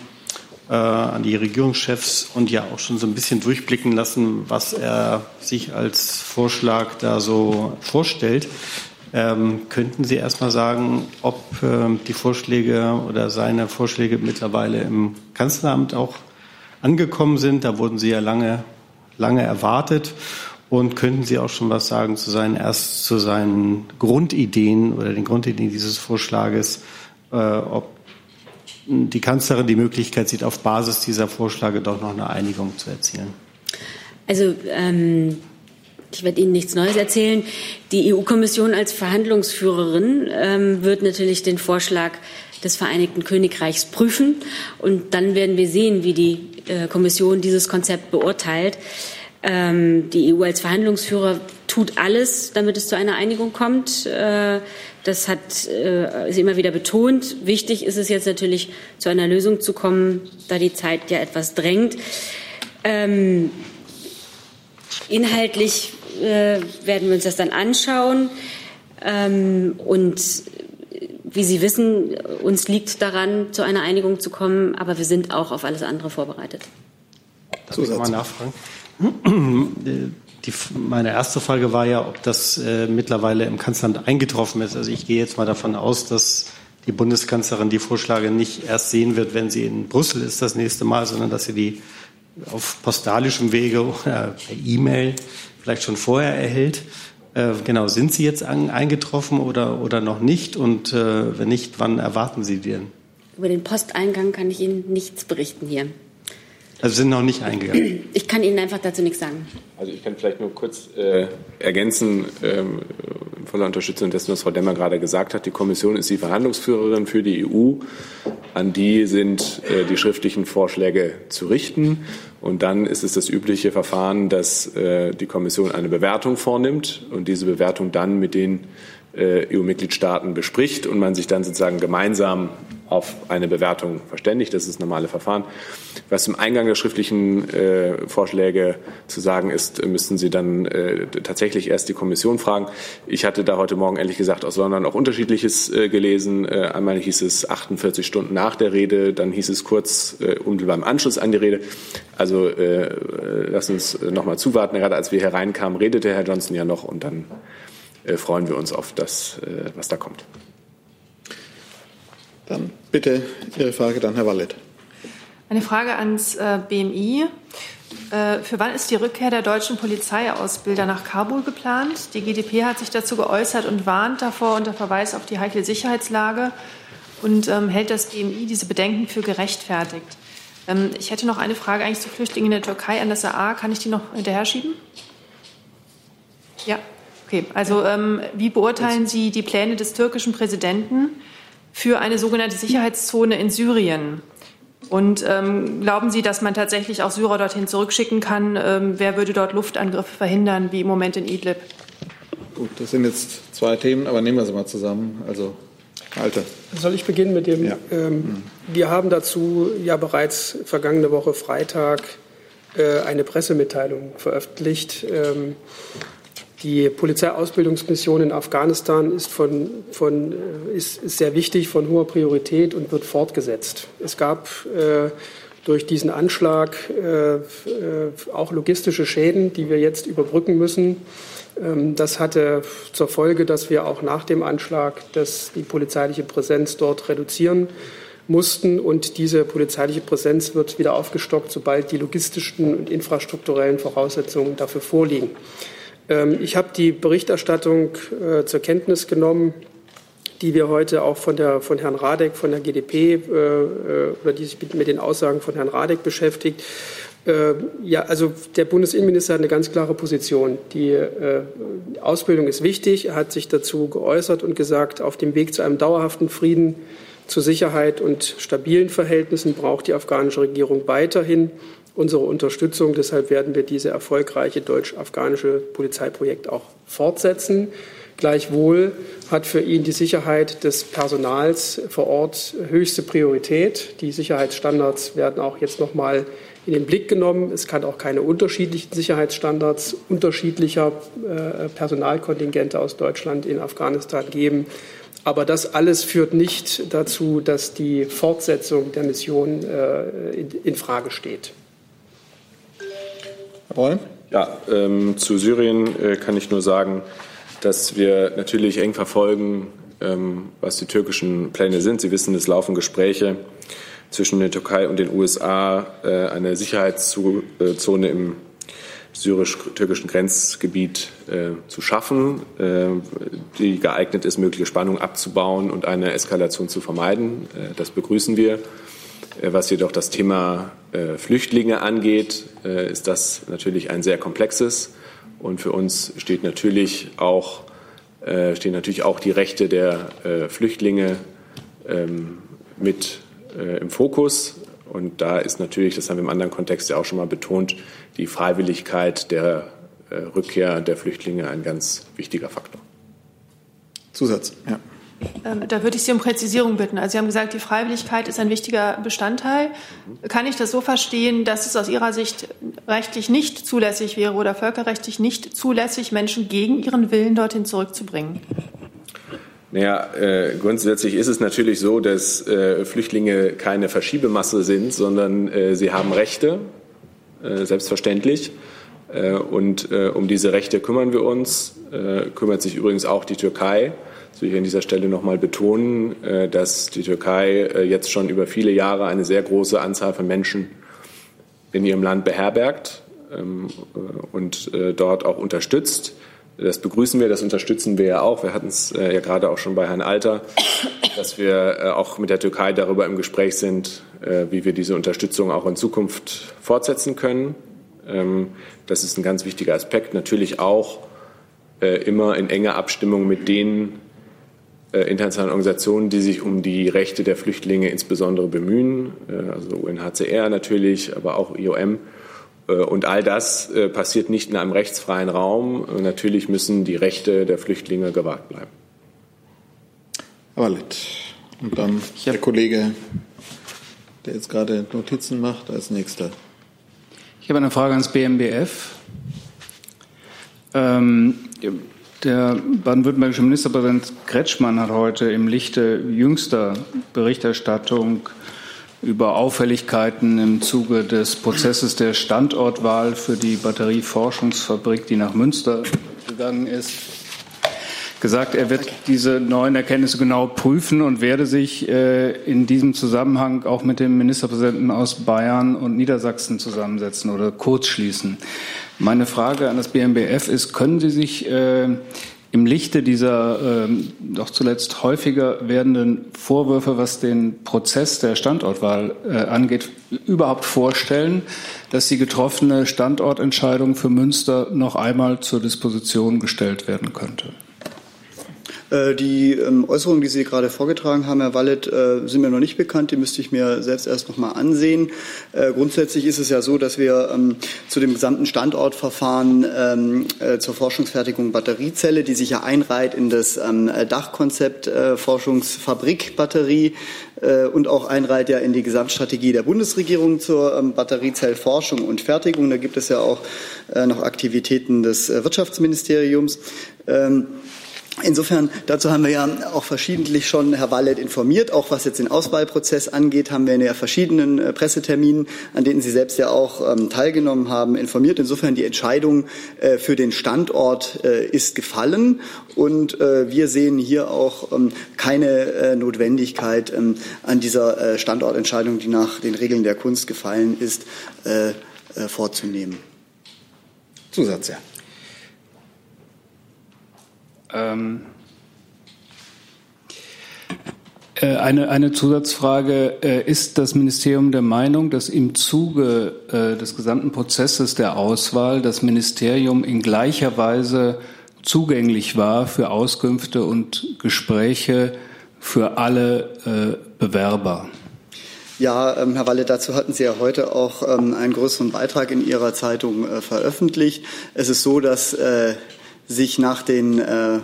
äh, an die Regierungschefs und ja auch schon so ein bisschen durchblicken lassen, was er sich als Vorschlag da so vorstellt. Ähm, könnten Sie erst mal sagen, ob äh, die Vorschläge oder seine Vorschläge mittlerweile im Kanzleramt auch angekommen sind? Da wurden sie ja lange, lange erwartet. Und könnten Sie auch schon was sagen zu seinen erst zu seinen Grundideen oder den Grundideen dieses Vorschlages, äh, ob die Kanzlerin die Möglichkeit sieht, auf Basis dieser Vorschläge doch noch eine Einigung zu erzielen? Also ähm, ich werde Ihnen nichts Neues erzählen. Die EU-Kommission als Verhandlungsführerin ähm, wird natürlich den Vorschlag des Vereinigten Königreichs prüfen. Und dann werden wir sehen, wie die äh, Kommission dieses Konzept beurteilt. Ähm, die EU als Verhandlungsführer tut alles, damit es zu einer Einigung kommt. Äh, das hat äh, sie immer wieder betont. Wichtig ist es jetzt natürlich, zu einer Lösung zu kommen, da die Zeit ja etwas drängt. Ähm, inhaltlich äh, werden wir uns das dann anschauen. Ähm, und wie Sie wissen, uns liegt daran, zu einer Einigung zu kommen, aber wir sind auch auf alles andere vorbereitet. Darf ich mal nachfragen? Die, meine erste Frage war ja, ob das äh, mittlerweile im Kanzleramt eingetroffen ist. Also ich gehe jetzt mal davon aus, dass die Bundeskanzlerin die Vorschläge nicht erst sehen wird, wenn sie in Brüssel ist das nächste Mal, sondern dass sie die auf postalischem Wege oder per E-Mail vielleicht schon vorher erhält. Äh, genau, sind sie jetzt an, eingetroffen oder, oder noch nicht? Und äh, wenn nicht, wann erwarten Sie die denn? Über den Posteingang kann ich Ihnen nichts berichten hier. Also sind noch nicht eingegangen. Ich kann Ihnen einfach dazu nichts sagen. Also ich kann vielleicht nur kurz äh, ergänzen, ähm, voller Unterstützung dessen, was Frau Demmer gerade gesagt hat. Die Kommission ist die Verhandlungsführerin für die EU. An die sind äh, die schriftlichen Vorschläge zu richten. Und dann ist es das übliche Verfahren, dass äh, die Kommission eine Bewertung vornimmt und diese Bewertung dann mit den äh, EU-Mitgliedstaaten bespricht und man sich dann sozusagen gemeinsam auf eine Bewertung verständigt. Das ist das normale Verfahren. Was zum Eingang der schriftlichen äh, Vorschläge zu sagen ist, müssten Sie dann äh, tatsächlich erst die Kommission fragen. Ich hatte da heute Morgen ehrlich gesagt aus London auch unterschiedliches äh, gelesen. Äh, einmal hieß es 48 Stunden nach der Rede, dann hieß es kurz äh, unmittelbar im Anschluss an die Rede. Also äh, lass uns noch mal zuwarten. Gerade als wir hereinkamen, redete Herr Johnson ja noch und dann äh, freuen wir uns auf das, äh, was da kommt. Dann bitte Ihre Frage, dann Herr Wallet. Eine Frage ans äh, BMI. Äh, für wann ist die Rückkehr der deutschen Polizeiausbilder nach Kabul geplant? Die GDP hat sich dazu geäußert und warnt davor unter Verweis auf die heikle Sicherheitslage und ähm, hält das BMI diese Bedenken für gerechtfertigt. Ähm, ich hätte noch eine Frage eigentlich zu Flüchtlingen in der Türkei an das AA. Kann ich die noch hinterher schieben? Ja, okay. Also ähm, wie beurteilen Sie die Pläne des türkischen Präsidenten für eine sogenannte Sicherheitszone in Syrien? Und ähm, glauben Sie, dass man tatsächlich auch Syrer dorthin zurückschicken kann? Ähm, wer würde dort Luftangriffe verhindern, wie im Moment in Idlib? Gut, das sind jetzt zwei Themen, aber nehmen wir sie mal zusammen. Also, Alter. Soll ich beginnen mit dem? Ja. Ähm, wir haben dazu ja bereits vergangene Woche Freitag äh, eine Pressemitteilung veröffentlicht. Die Polizeiausbildungsmission in Afghanistan ist, von, von, äh, ist, ist, sehr wichtig, von hoher Priorität und wird fortgesetzt. Es gab äh, durch diesen Anschlag äh, äh, auch logistische Schäden, die wir jetzt überbrücken müssen. Ähm, das hatte zur Folge, dass wir auch nach dem Anschlag das, die polizeiliche Präsenz dort reduzieren mussten. Und diese polizeiliche Präsenz wird wieder aufgestockt, sobald die logistischen und infrastrukturellen Voraussetzungen dafür vorliegen. Ähm, ich habe die Berichterstattung äh, zur Kenntnis genommen, die wir heute auch von, der, von Herrn Radek von der GDP äh, äh, oder die sich mit den Aussagen von Herrn Radek beschäftigt. Ja, also der Bundesinnenminister hat eine ganz klare Position. Die Ausbildung ist wichtig. Er hat sich dazu geäußert und gesagt, auf dem Weg zu einem dauerhaften Frieden, zu Sicherheit und stabilen Verhältnissen braucht die afghanische Regierung weiterhin unsere Unterstützung. Deshalb werden wir diese erfolgreiche deutsch-afghanische Polizeiprojekt auch fortsetzen. Gleichwohl hat für ihn die Sicherheit des Personals vor Ort höchste Priorität. Die Sicherheitsstandards werden auch jetzt noch mal in den Blick genommen. Es kann auch keine unterschiedlichen Sicherheitsstandards unterschiedlicher äh, Personalkontingente aus Deutschland in Afghanistan geben. Aber das alles führt nicht dazu, dass die Fortsetzung der Mission äh, in Frage steht. Herr Ja, ähm, zu Syrien äh, kann ich nur sagen, dass wir natürlich eng verfolgen, ähm, was die türkischen Pläne sind. Sie wissen, es laufen Gespräche zwischen der Türkei und den USA, äh, eine Sicherheitszone im syrisch-türkischen Grenzgebiet äh, zu schaffen, äh, die geeignet ist, mögliche Spannungen abzubauen und eine Eskalation zu vermeiden. Äh, das begrüßen wir. Äh, was jedoch das Thema äh, Flüchtlinge angeht, äh, ist das natürlich ein sehr komplexes. Und für uns steht natürlich auch, stehen natürlich auch die Rechte der Flüchtlinge ähm, mit im Fokus. Und da ist natürlich, das haben wir im anderen Kontext ja auch schon mal betont, die Freiwilligkeit der Rückkehr der Flüchtlinge ein ganz wichtiger Faktor. Zusatz, ja. Ähm, da würde ich Sie um Präzisierung bitten. Also Sie haben gesagt, die Freiwilligkeit ist ein wichtiger Bestandteil. Kann ich das so verstehen, dass es aus Ihrer Sicht rechtlich nicht zulässig wäre oder völkerrechtlich nicht zulässig, Menschen gegen ihren Willen dorthin zurückzubringen? Naja, äh, grundsätzlich ist es natürlich so, dass äh, Flüchtlinge keine Verschiebemasse sind, sondern äh, sie haben Rechte, äh, selbstverständlich. Äh, und äh, um diese Rechte kümmern wir uns, kümmert sich übrigens auch die Türkei. Will ich an dieser Stelle noch mal betonen, äh, dass die Türkei äh, jetzt schon über viele Jahre eine sehr große Anzahl von Menschen in ihrem Land beherbergt ähm, äh, und dort auch unterstützt. Das begrüßen wir, das unterstützen wir ja auch. Wir hatten es ja gerade auch schon bei Herrn Alter, dass wir auch mit der Türkei darüber im Gespräch sind, wie wir diese Unterstützung auch in Zukunft fortsetzen können. Ähm, das ist ein ganz wichtiger Aspekt. Natürlich auch immer in enger Abstimmung mit denen, internationalen Organisationen, die sich um die Rechte der Flüchtlinge insbesondere bemühen, äh, also UNHCR natürlich, aber auch IOM. Äh, und all das passiert nicht in einem rechtsfreien Raum. Natürlich müssen die Rechte der Flüchtlinge gewahrt bleiben. Wallet. Und dann der Kollege, der jetzt gerade Notizen macht, als nächster. Ich habe eine Frage ans BMBF. Ähm, der baden-württembergische Ministerpräsident Kretschmann hat heute im Lichte jüngster Berichterstattung über Auffälligkeiten im Zuge des Prozesses der Standortwahl für die Batterieforschungsfabrik, die nach Münster gegangen ist, gesagt, er wird diese neuen Erkenntnisse genau prüfen und werde sich äh, in diesem Zusammenhang auch mit dem Ministerpräsidenten aus Bayern und Niedersachsen zusammensetzen oder kurz schließen. Meine Frage an das BMBF ist, können Sie sich äh, im Lichte dieser ähm, doch zuletzt häufiger werdenden Vorwürfe, was den Prozess der Standortwahl äh, angeht, überhaupt vorstellen, dass die getroffene Standortentscheidung für Münster noch einmal zur Disposition gestellt werden könnte? Äh, die ähm, Äußerungen, die Sie gerade vorgetragen haben, Herr Wallet, äh, sind mir noch nicht bekannt. Die müsste ich mir selbst erst noch mal ansehen. Äh, grundsätzlich ist es ja so, dass wir ähm, zu dem gesamten Standortverfahren ähm, zur Forschungsfertigung Batteriezelle, die sich ja einreiht in das Dachkonzept Forschungsfabrik Batterie und auch einreiht ja in die Gesamtstrategie der Bundesregierung zur Batteriezellforschung und Fertigung. Da gibt es ja auch noch Aktivitäten des Wirtschaftsministeriums. Insofern, dazu haben wir ja auch verschiedentlich schon Herr Wallet informiert. Auch was jetzt den Auswahlprozess angeht, haben wir in ja verschiedenen äh, Presseterminen, an denen Sie selbst ja auch ähm, teilgenommen haben, informiert. Insofern die Entscheidung äh, für den Standort äh, ist gefallen. Und äh, wir sehen hier auch ähm, keine äh, Notwendigkeit, ähm, an dieser äh, Standortentscheidung, die nach den Regeln der Kunst gefallen ist, vorzunehmen. Zusatz, ja. Ähm, äh, eine, eine Zusatzfrage. Äh, ist das Ministerium der Meinung, dass im Zuge äh, des gesamten Prozesses der Auswahl das Ministerium in gleicher Weise zugänglich war für Auskünfte und Gespräche für alle Bewerber? Ja, ähm, Herr Walle, dazu hatten Sie ja heute auch ähm, einen größeren Beitrag in Ihrer Zeitung veröffentlicht. Es ist so, dass sich nach den äh,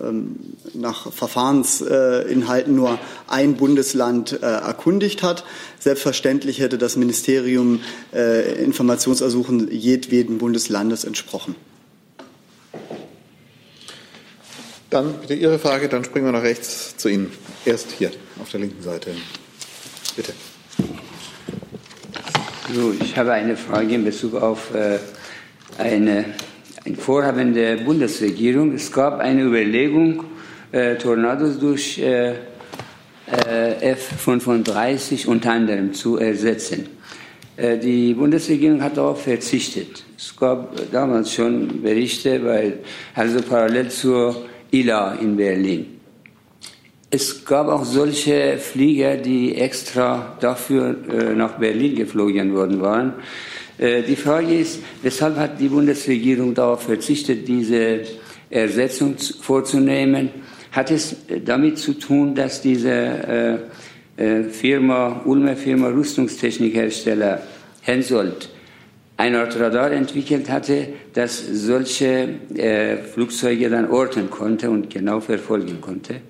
ähm, nach Verfahrensinhalten nur ein Bundesland äh, erkundigt hat. Selbstverständlich hätte das Ministerium äh, Informationsersuchen jedweden Bundeslandes entsprochen. Dann bitte Ihre Frage, dann springen wir nach rechts zu Ihnen. Erst hier auf der linken Seite. Bitte. So, ich habe eine Frage in Bezug auf äh, eine ein Vorhaben der Bundesregierung. Es gab eine Überlegung, äh, Tornados durch äh, äh, F-35 unter anderem zu ersetzen. Äh, die Bundesregierung hat darauf verzichtet. Es gab damals schon Berichte, weil, also parallel zur ILA in Berlin. Es gab auch solche Flieger, die extra dafür äh, nach Berlin geflogen worden waren. Äh, die Frage ist, weshalb hat die Bundesregierung darauf verzichtet, diese Ersetzung vorzunehmen? Hat es damit zu tun, dass diese äh, äh, Firma, Ulmer Firma Rüstungstechnikhersteller Hensoldt eine Art Radar entwickelt hatte, das solche äh, Flugzeuge dann orten konnte und genau verfolgen konnte?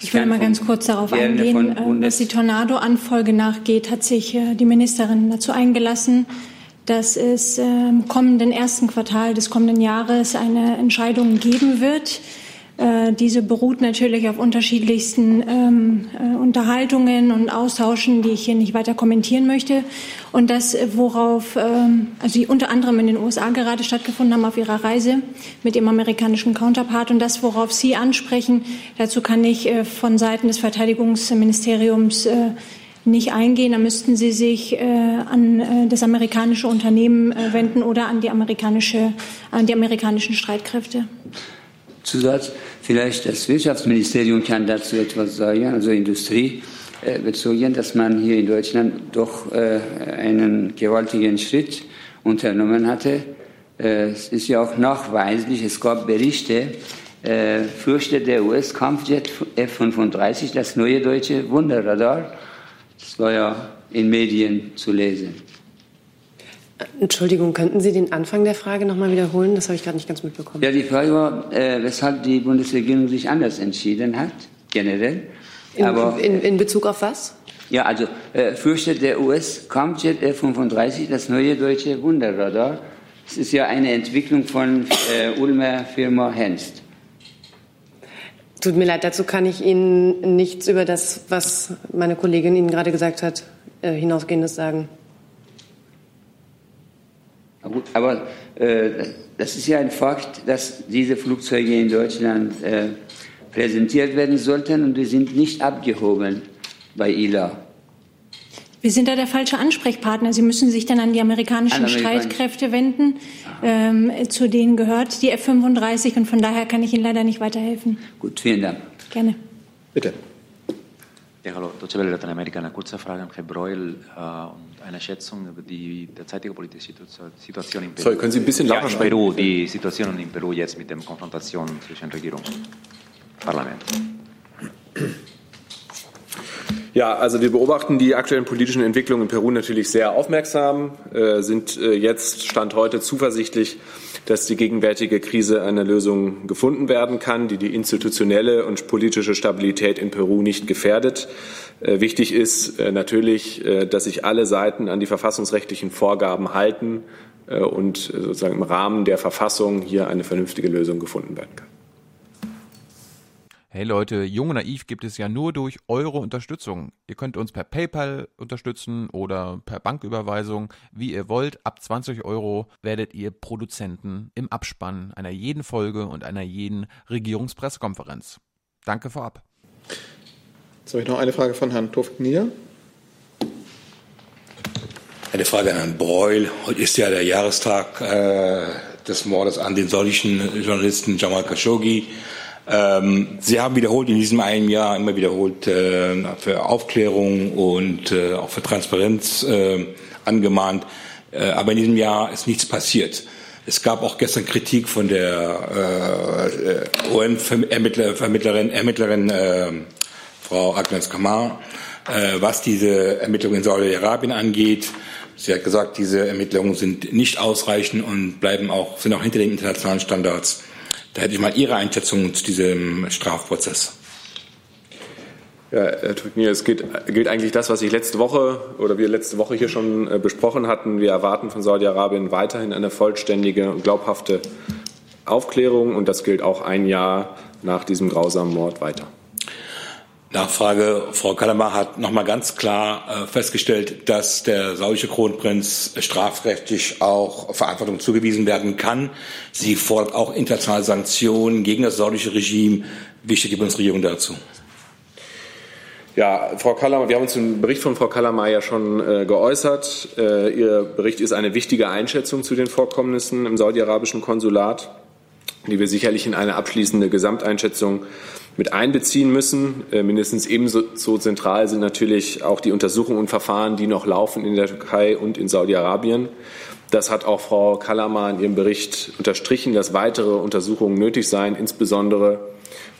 Ich will mal ganz kurz darauf eingehen. Äh, was die Tornado-Anfolge nachgeht, hat sich äh, die Ministerin dazu eingelassen, dass es im kommenden ersten Quartal des kommenden Jahres eine Entscheidung geben wird äh, diese beruht natürlich auf unterschiedlichsten ähm, äh, Unterhaltungen und Austauschen, die ich hier nicht weiter kommentieren möchte. Und das, worauf, ähm, also die unter anderem in den USA gerade stattgefunden haben auf ihrer Reise mit dem amerikanischen Counterpart und das, worauf Sie ansprechen, dazu kann ich äh, von Seiten des Verteidigungsministeriums äh, nicht eingehen. Da müssten Sie sich äh, an äh, das amerikanische Unternehmen äh, wenden oder an die amerikanische, an die amerikanischen Streitkräfte. Zusatz. Vielleicht das Wirtschaftsministerium kann dazu etwas sagen, also Industrie äh, bezogen, dass man hier in Deutschland doch äh, einen gewaltigen Schritt unternommen hatte. Äh, es ist ja auch nachweislich, es gab Berichte, fürchtet der US-Kampfjet F-35 das neue deutsche Wunderradar. Das war ja in Medien zu lesen. Entschuldigung, könnten Sie den Anfang der Frage noch mal wiederholen? Das habe ich gerade nicht ganz mitbekommen. Ja, die Frage war, äh, weshalb die Bundesregierung sich anders entschieden hat, generell. In, Aber, in, in Bezug auf was? Ja, also äh, fürchtet der US-Kampfjet F-35 das neue deutsche Wunderradar. Es ist ja eine Entwicklung von äh, Ulmer Firma Henst. Tut mir leid, dazu kann ich Ihnen nichts über das, was meine Kollegin Ihnen gerade gesagt hat, äh, hinausgehendes sagen. Aber äh, das ist ja ein Fakt, dass diese Flugzeuge in Deutschland äh, präsentiert werden sollten und die sind nicht abgehoben bei ILA. Wir sind da der falsche Ansprechpartner. Sie müssen sich dann an die amerikanischen An Amerikan- Streitkräfte wenden. Ähm, zu denen gehört die F-35 und von daher kann ich Ihnen leider nicht weiterhelfen. Gut, vielen Dank. Gerne. Bitte. Ja, hallo, Deutsche Welle Lateinamerika. Eine kurze Frage an Herrn Breuel äh, und eine Schätzung über die derzeitige politische Situ- Situation in Peru. Sorry, können Sie ein bisschen lauter ja, sprechen? Peru, die Situation in Peru jetzt mit der Konfrontation zwischen Regierung und Parlament. Ja, also wir beobachten die aktuellen politischen Entwicklungen in Peru natürlich sehr aufmerksam, äh, sind äh, jetzt Stand heute zuversichtlich, dass die gegenwärtige Krise eine Lösung gefunden werden kann, die die institutionelle und politische Stabilität in Peru nicht gefährdet. Äh, wichtig ist natürlich, dass sich alle Seiten an die verfassungsrechtlichen Vorgaben halten und sozusagen im Rahmen der Verfassung hier eine vernünftige Lösung gefunden werden kann. Hey Leute, Jung und Naiv gibt es ja nur durch eure Unterstützung. Ihr könnt uns per PayPal unterstützen oder per Banküberweisung, wie ihr wollt. Ab 20 Euro werdet ihr Produzenten im Abspann einer jeden Folge und einer jeden Regierungspressekonferenz. Danke vorab. Jetzt habe ich noch eine Frage von Herrn Nier. Eine Frage an Herrn Breul. Heute ist ja der Jahrestag äh, des Mordes an den saudischen Journalisten Jamal Khashoggi. Ähm, Sie haben wiederholt in diesem einen Jahr immer wiederholt äh, für Aufklärung und äh, auch für Transparenz äh, angemahnt. Äh, aber in diesem Jahr ist nichts passiert. Es gab auch gestern Kritik von der äh, UN-Vermittlerin Ermittlerin, äh, Frau Agnes Kamar, äh, was diese Ermittlungen in Saudi-Arabien angeht. Sie hat gesagt, diese Ermittlungen sind nicht ausreichend und bleiben auch, sind auch hinter den internationalen Standards. Da hätte ich mal Ihre Einschätzung zu diesem Strafprozess. Ja, Herr Turknier, es geht, gilt eigentlich das, was ich letzte Woche oder wir letzte Woche hier schon äh, besprochen hatten. Wir erwarten von Saudi-Arabien weiterhin eine vollständige und glaubhafte Aufklärung und das gilt auch ein Jahr nach diesem grausamen Mord weiter. Nachfrage. Frau Kalamar hat nochmal ganz klar äh, festgestellt, dass der saudische Kronprinz strafrechtlich auch Verantwortung zugewiesen werden kann. Sie fordert auch internationale Sanktionen gegen das saudische Regime. Wie steht die Bundesregierung dazu? Ja, Frau Kallamar, wir haben uns zum Bericht von Frau Kallamar ja schon äh, geäußert. Äh, Ihr Bericht ist eine wichtige Einschätzung zu den Vorkommnissen im saudi-arabischen Konsulat, die wir sicherlich in eine abschließende Gesamteinschätzung mit einbeziehen müssen. Äh, mindestens ebenso so zentral sind natürlich auch die Untersuchungen und Verfahren, die noch laufen in der Türkei und in Saudi-Arabien. Das hat auch Frau Kallamar in ihrem Bericht unterstrichen, dass weitere Untersuchungen nötig seien, insbesondere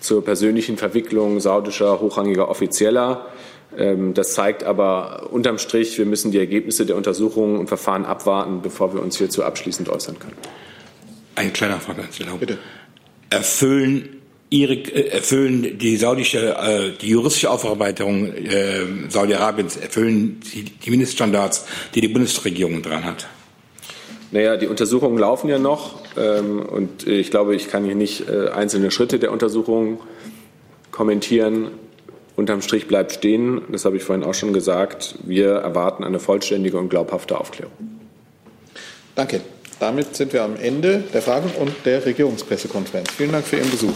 zur persönlichen Verwicklung saudischer hochrangiger Offizieller. Ähm, Das zeigt aber unterm Strich, wir müssen die Ergebnisse der Untersuchungen und Verfahren abwarten, bevor wir uns hierzu abschließend äußern können. Eine kleine Frage an Sie, Bitte. Erfüllen Ihre, äh, erfüllen die saudische, äh, die juristische Aufarbeitung äh, Saudi-Arabiens, erfüllen die, die Mindeststandards, die die Bundesregierung dran hat? Naja, die Untersuchungen laufen ja noch ähm, und ich glaube, ich kann hier nicht äh, einzelne Schritte der Untersuchungen kommentieren. Unterm Strich bleibt stehen, das habe ich vorhin auch schon gesagt, wir erwarten eine vollständige und glaubhafte Aufklärung. Danke. Damit sind wir am Ende der Fragen und der Regierungspressekonferenz. Vielen Dank für Ihren Besuch.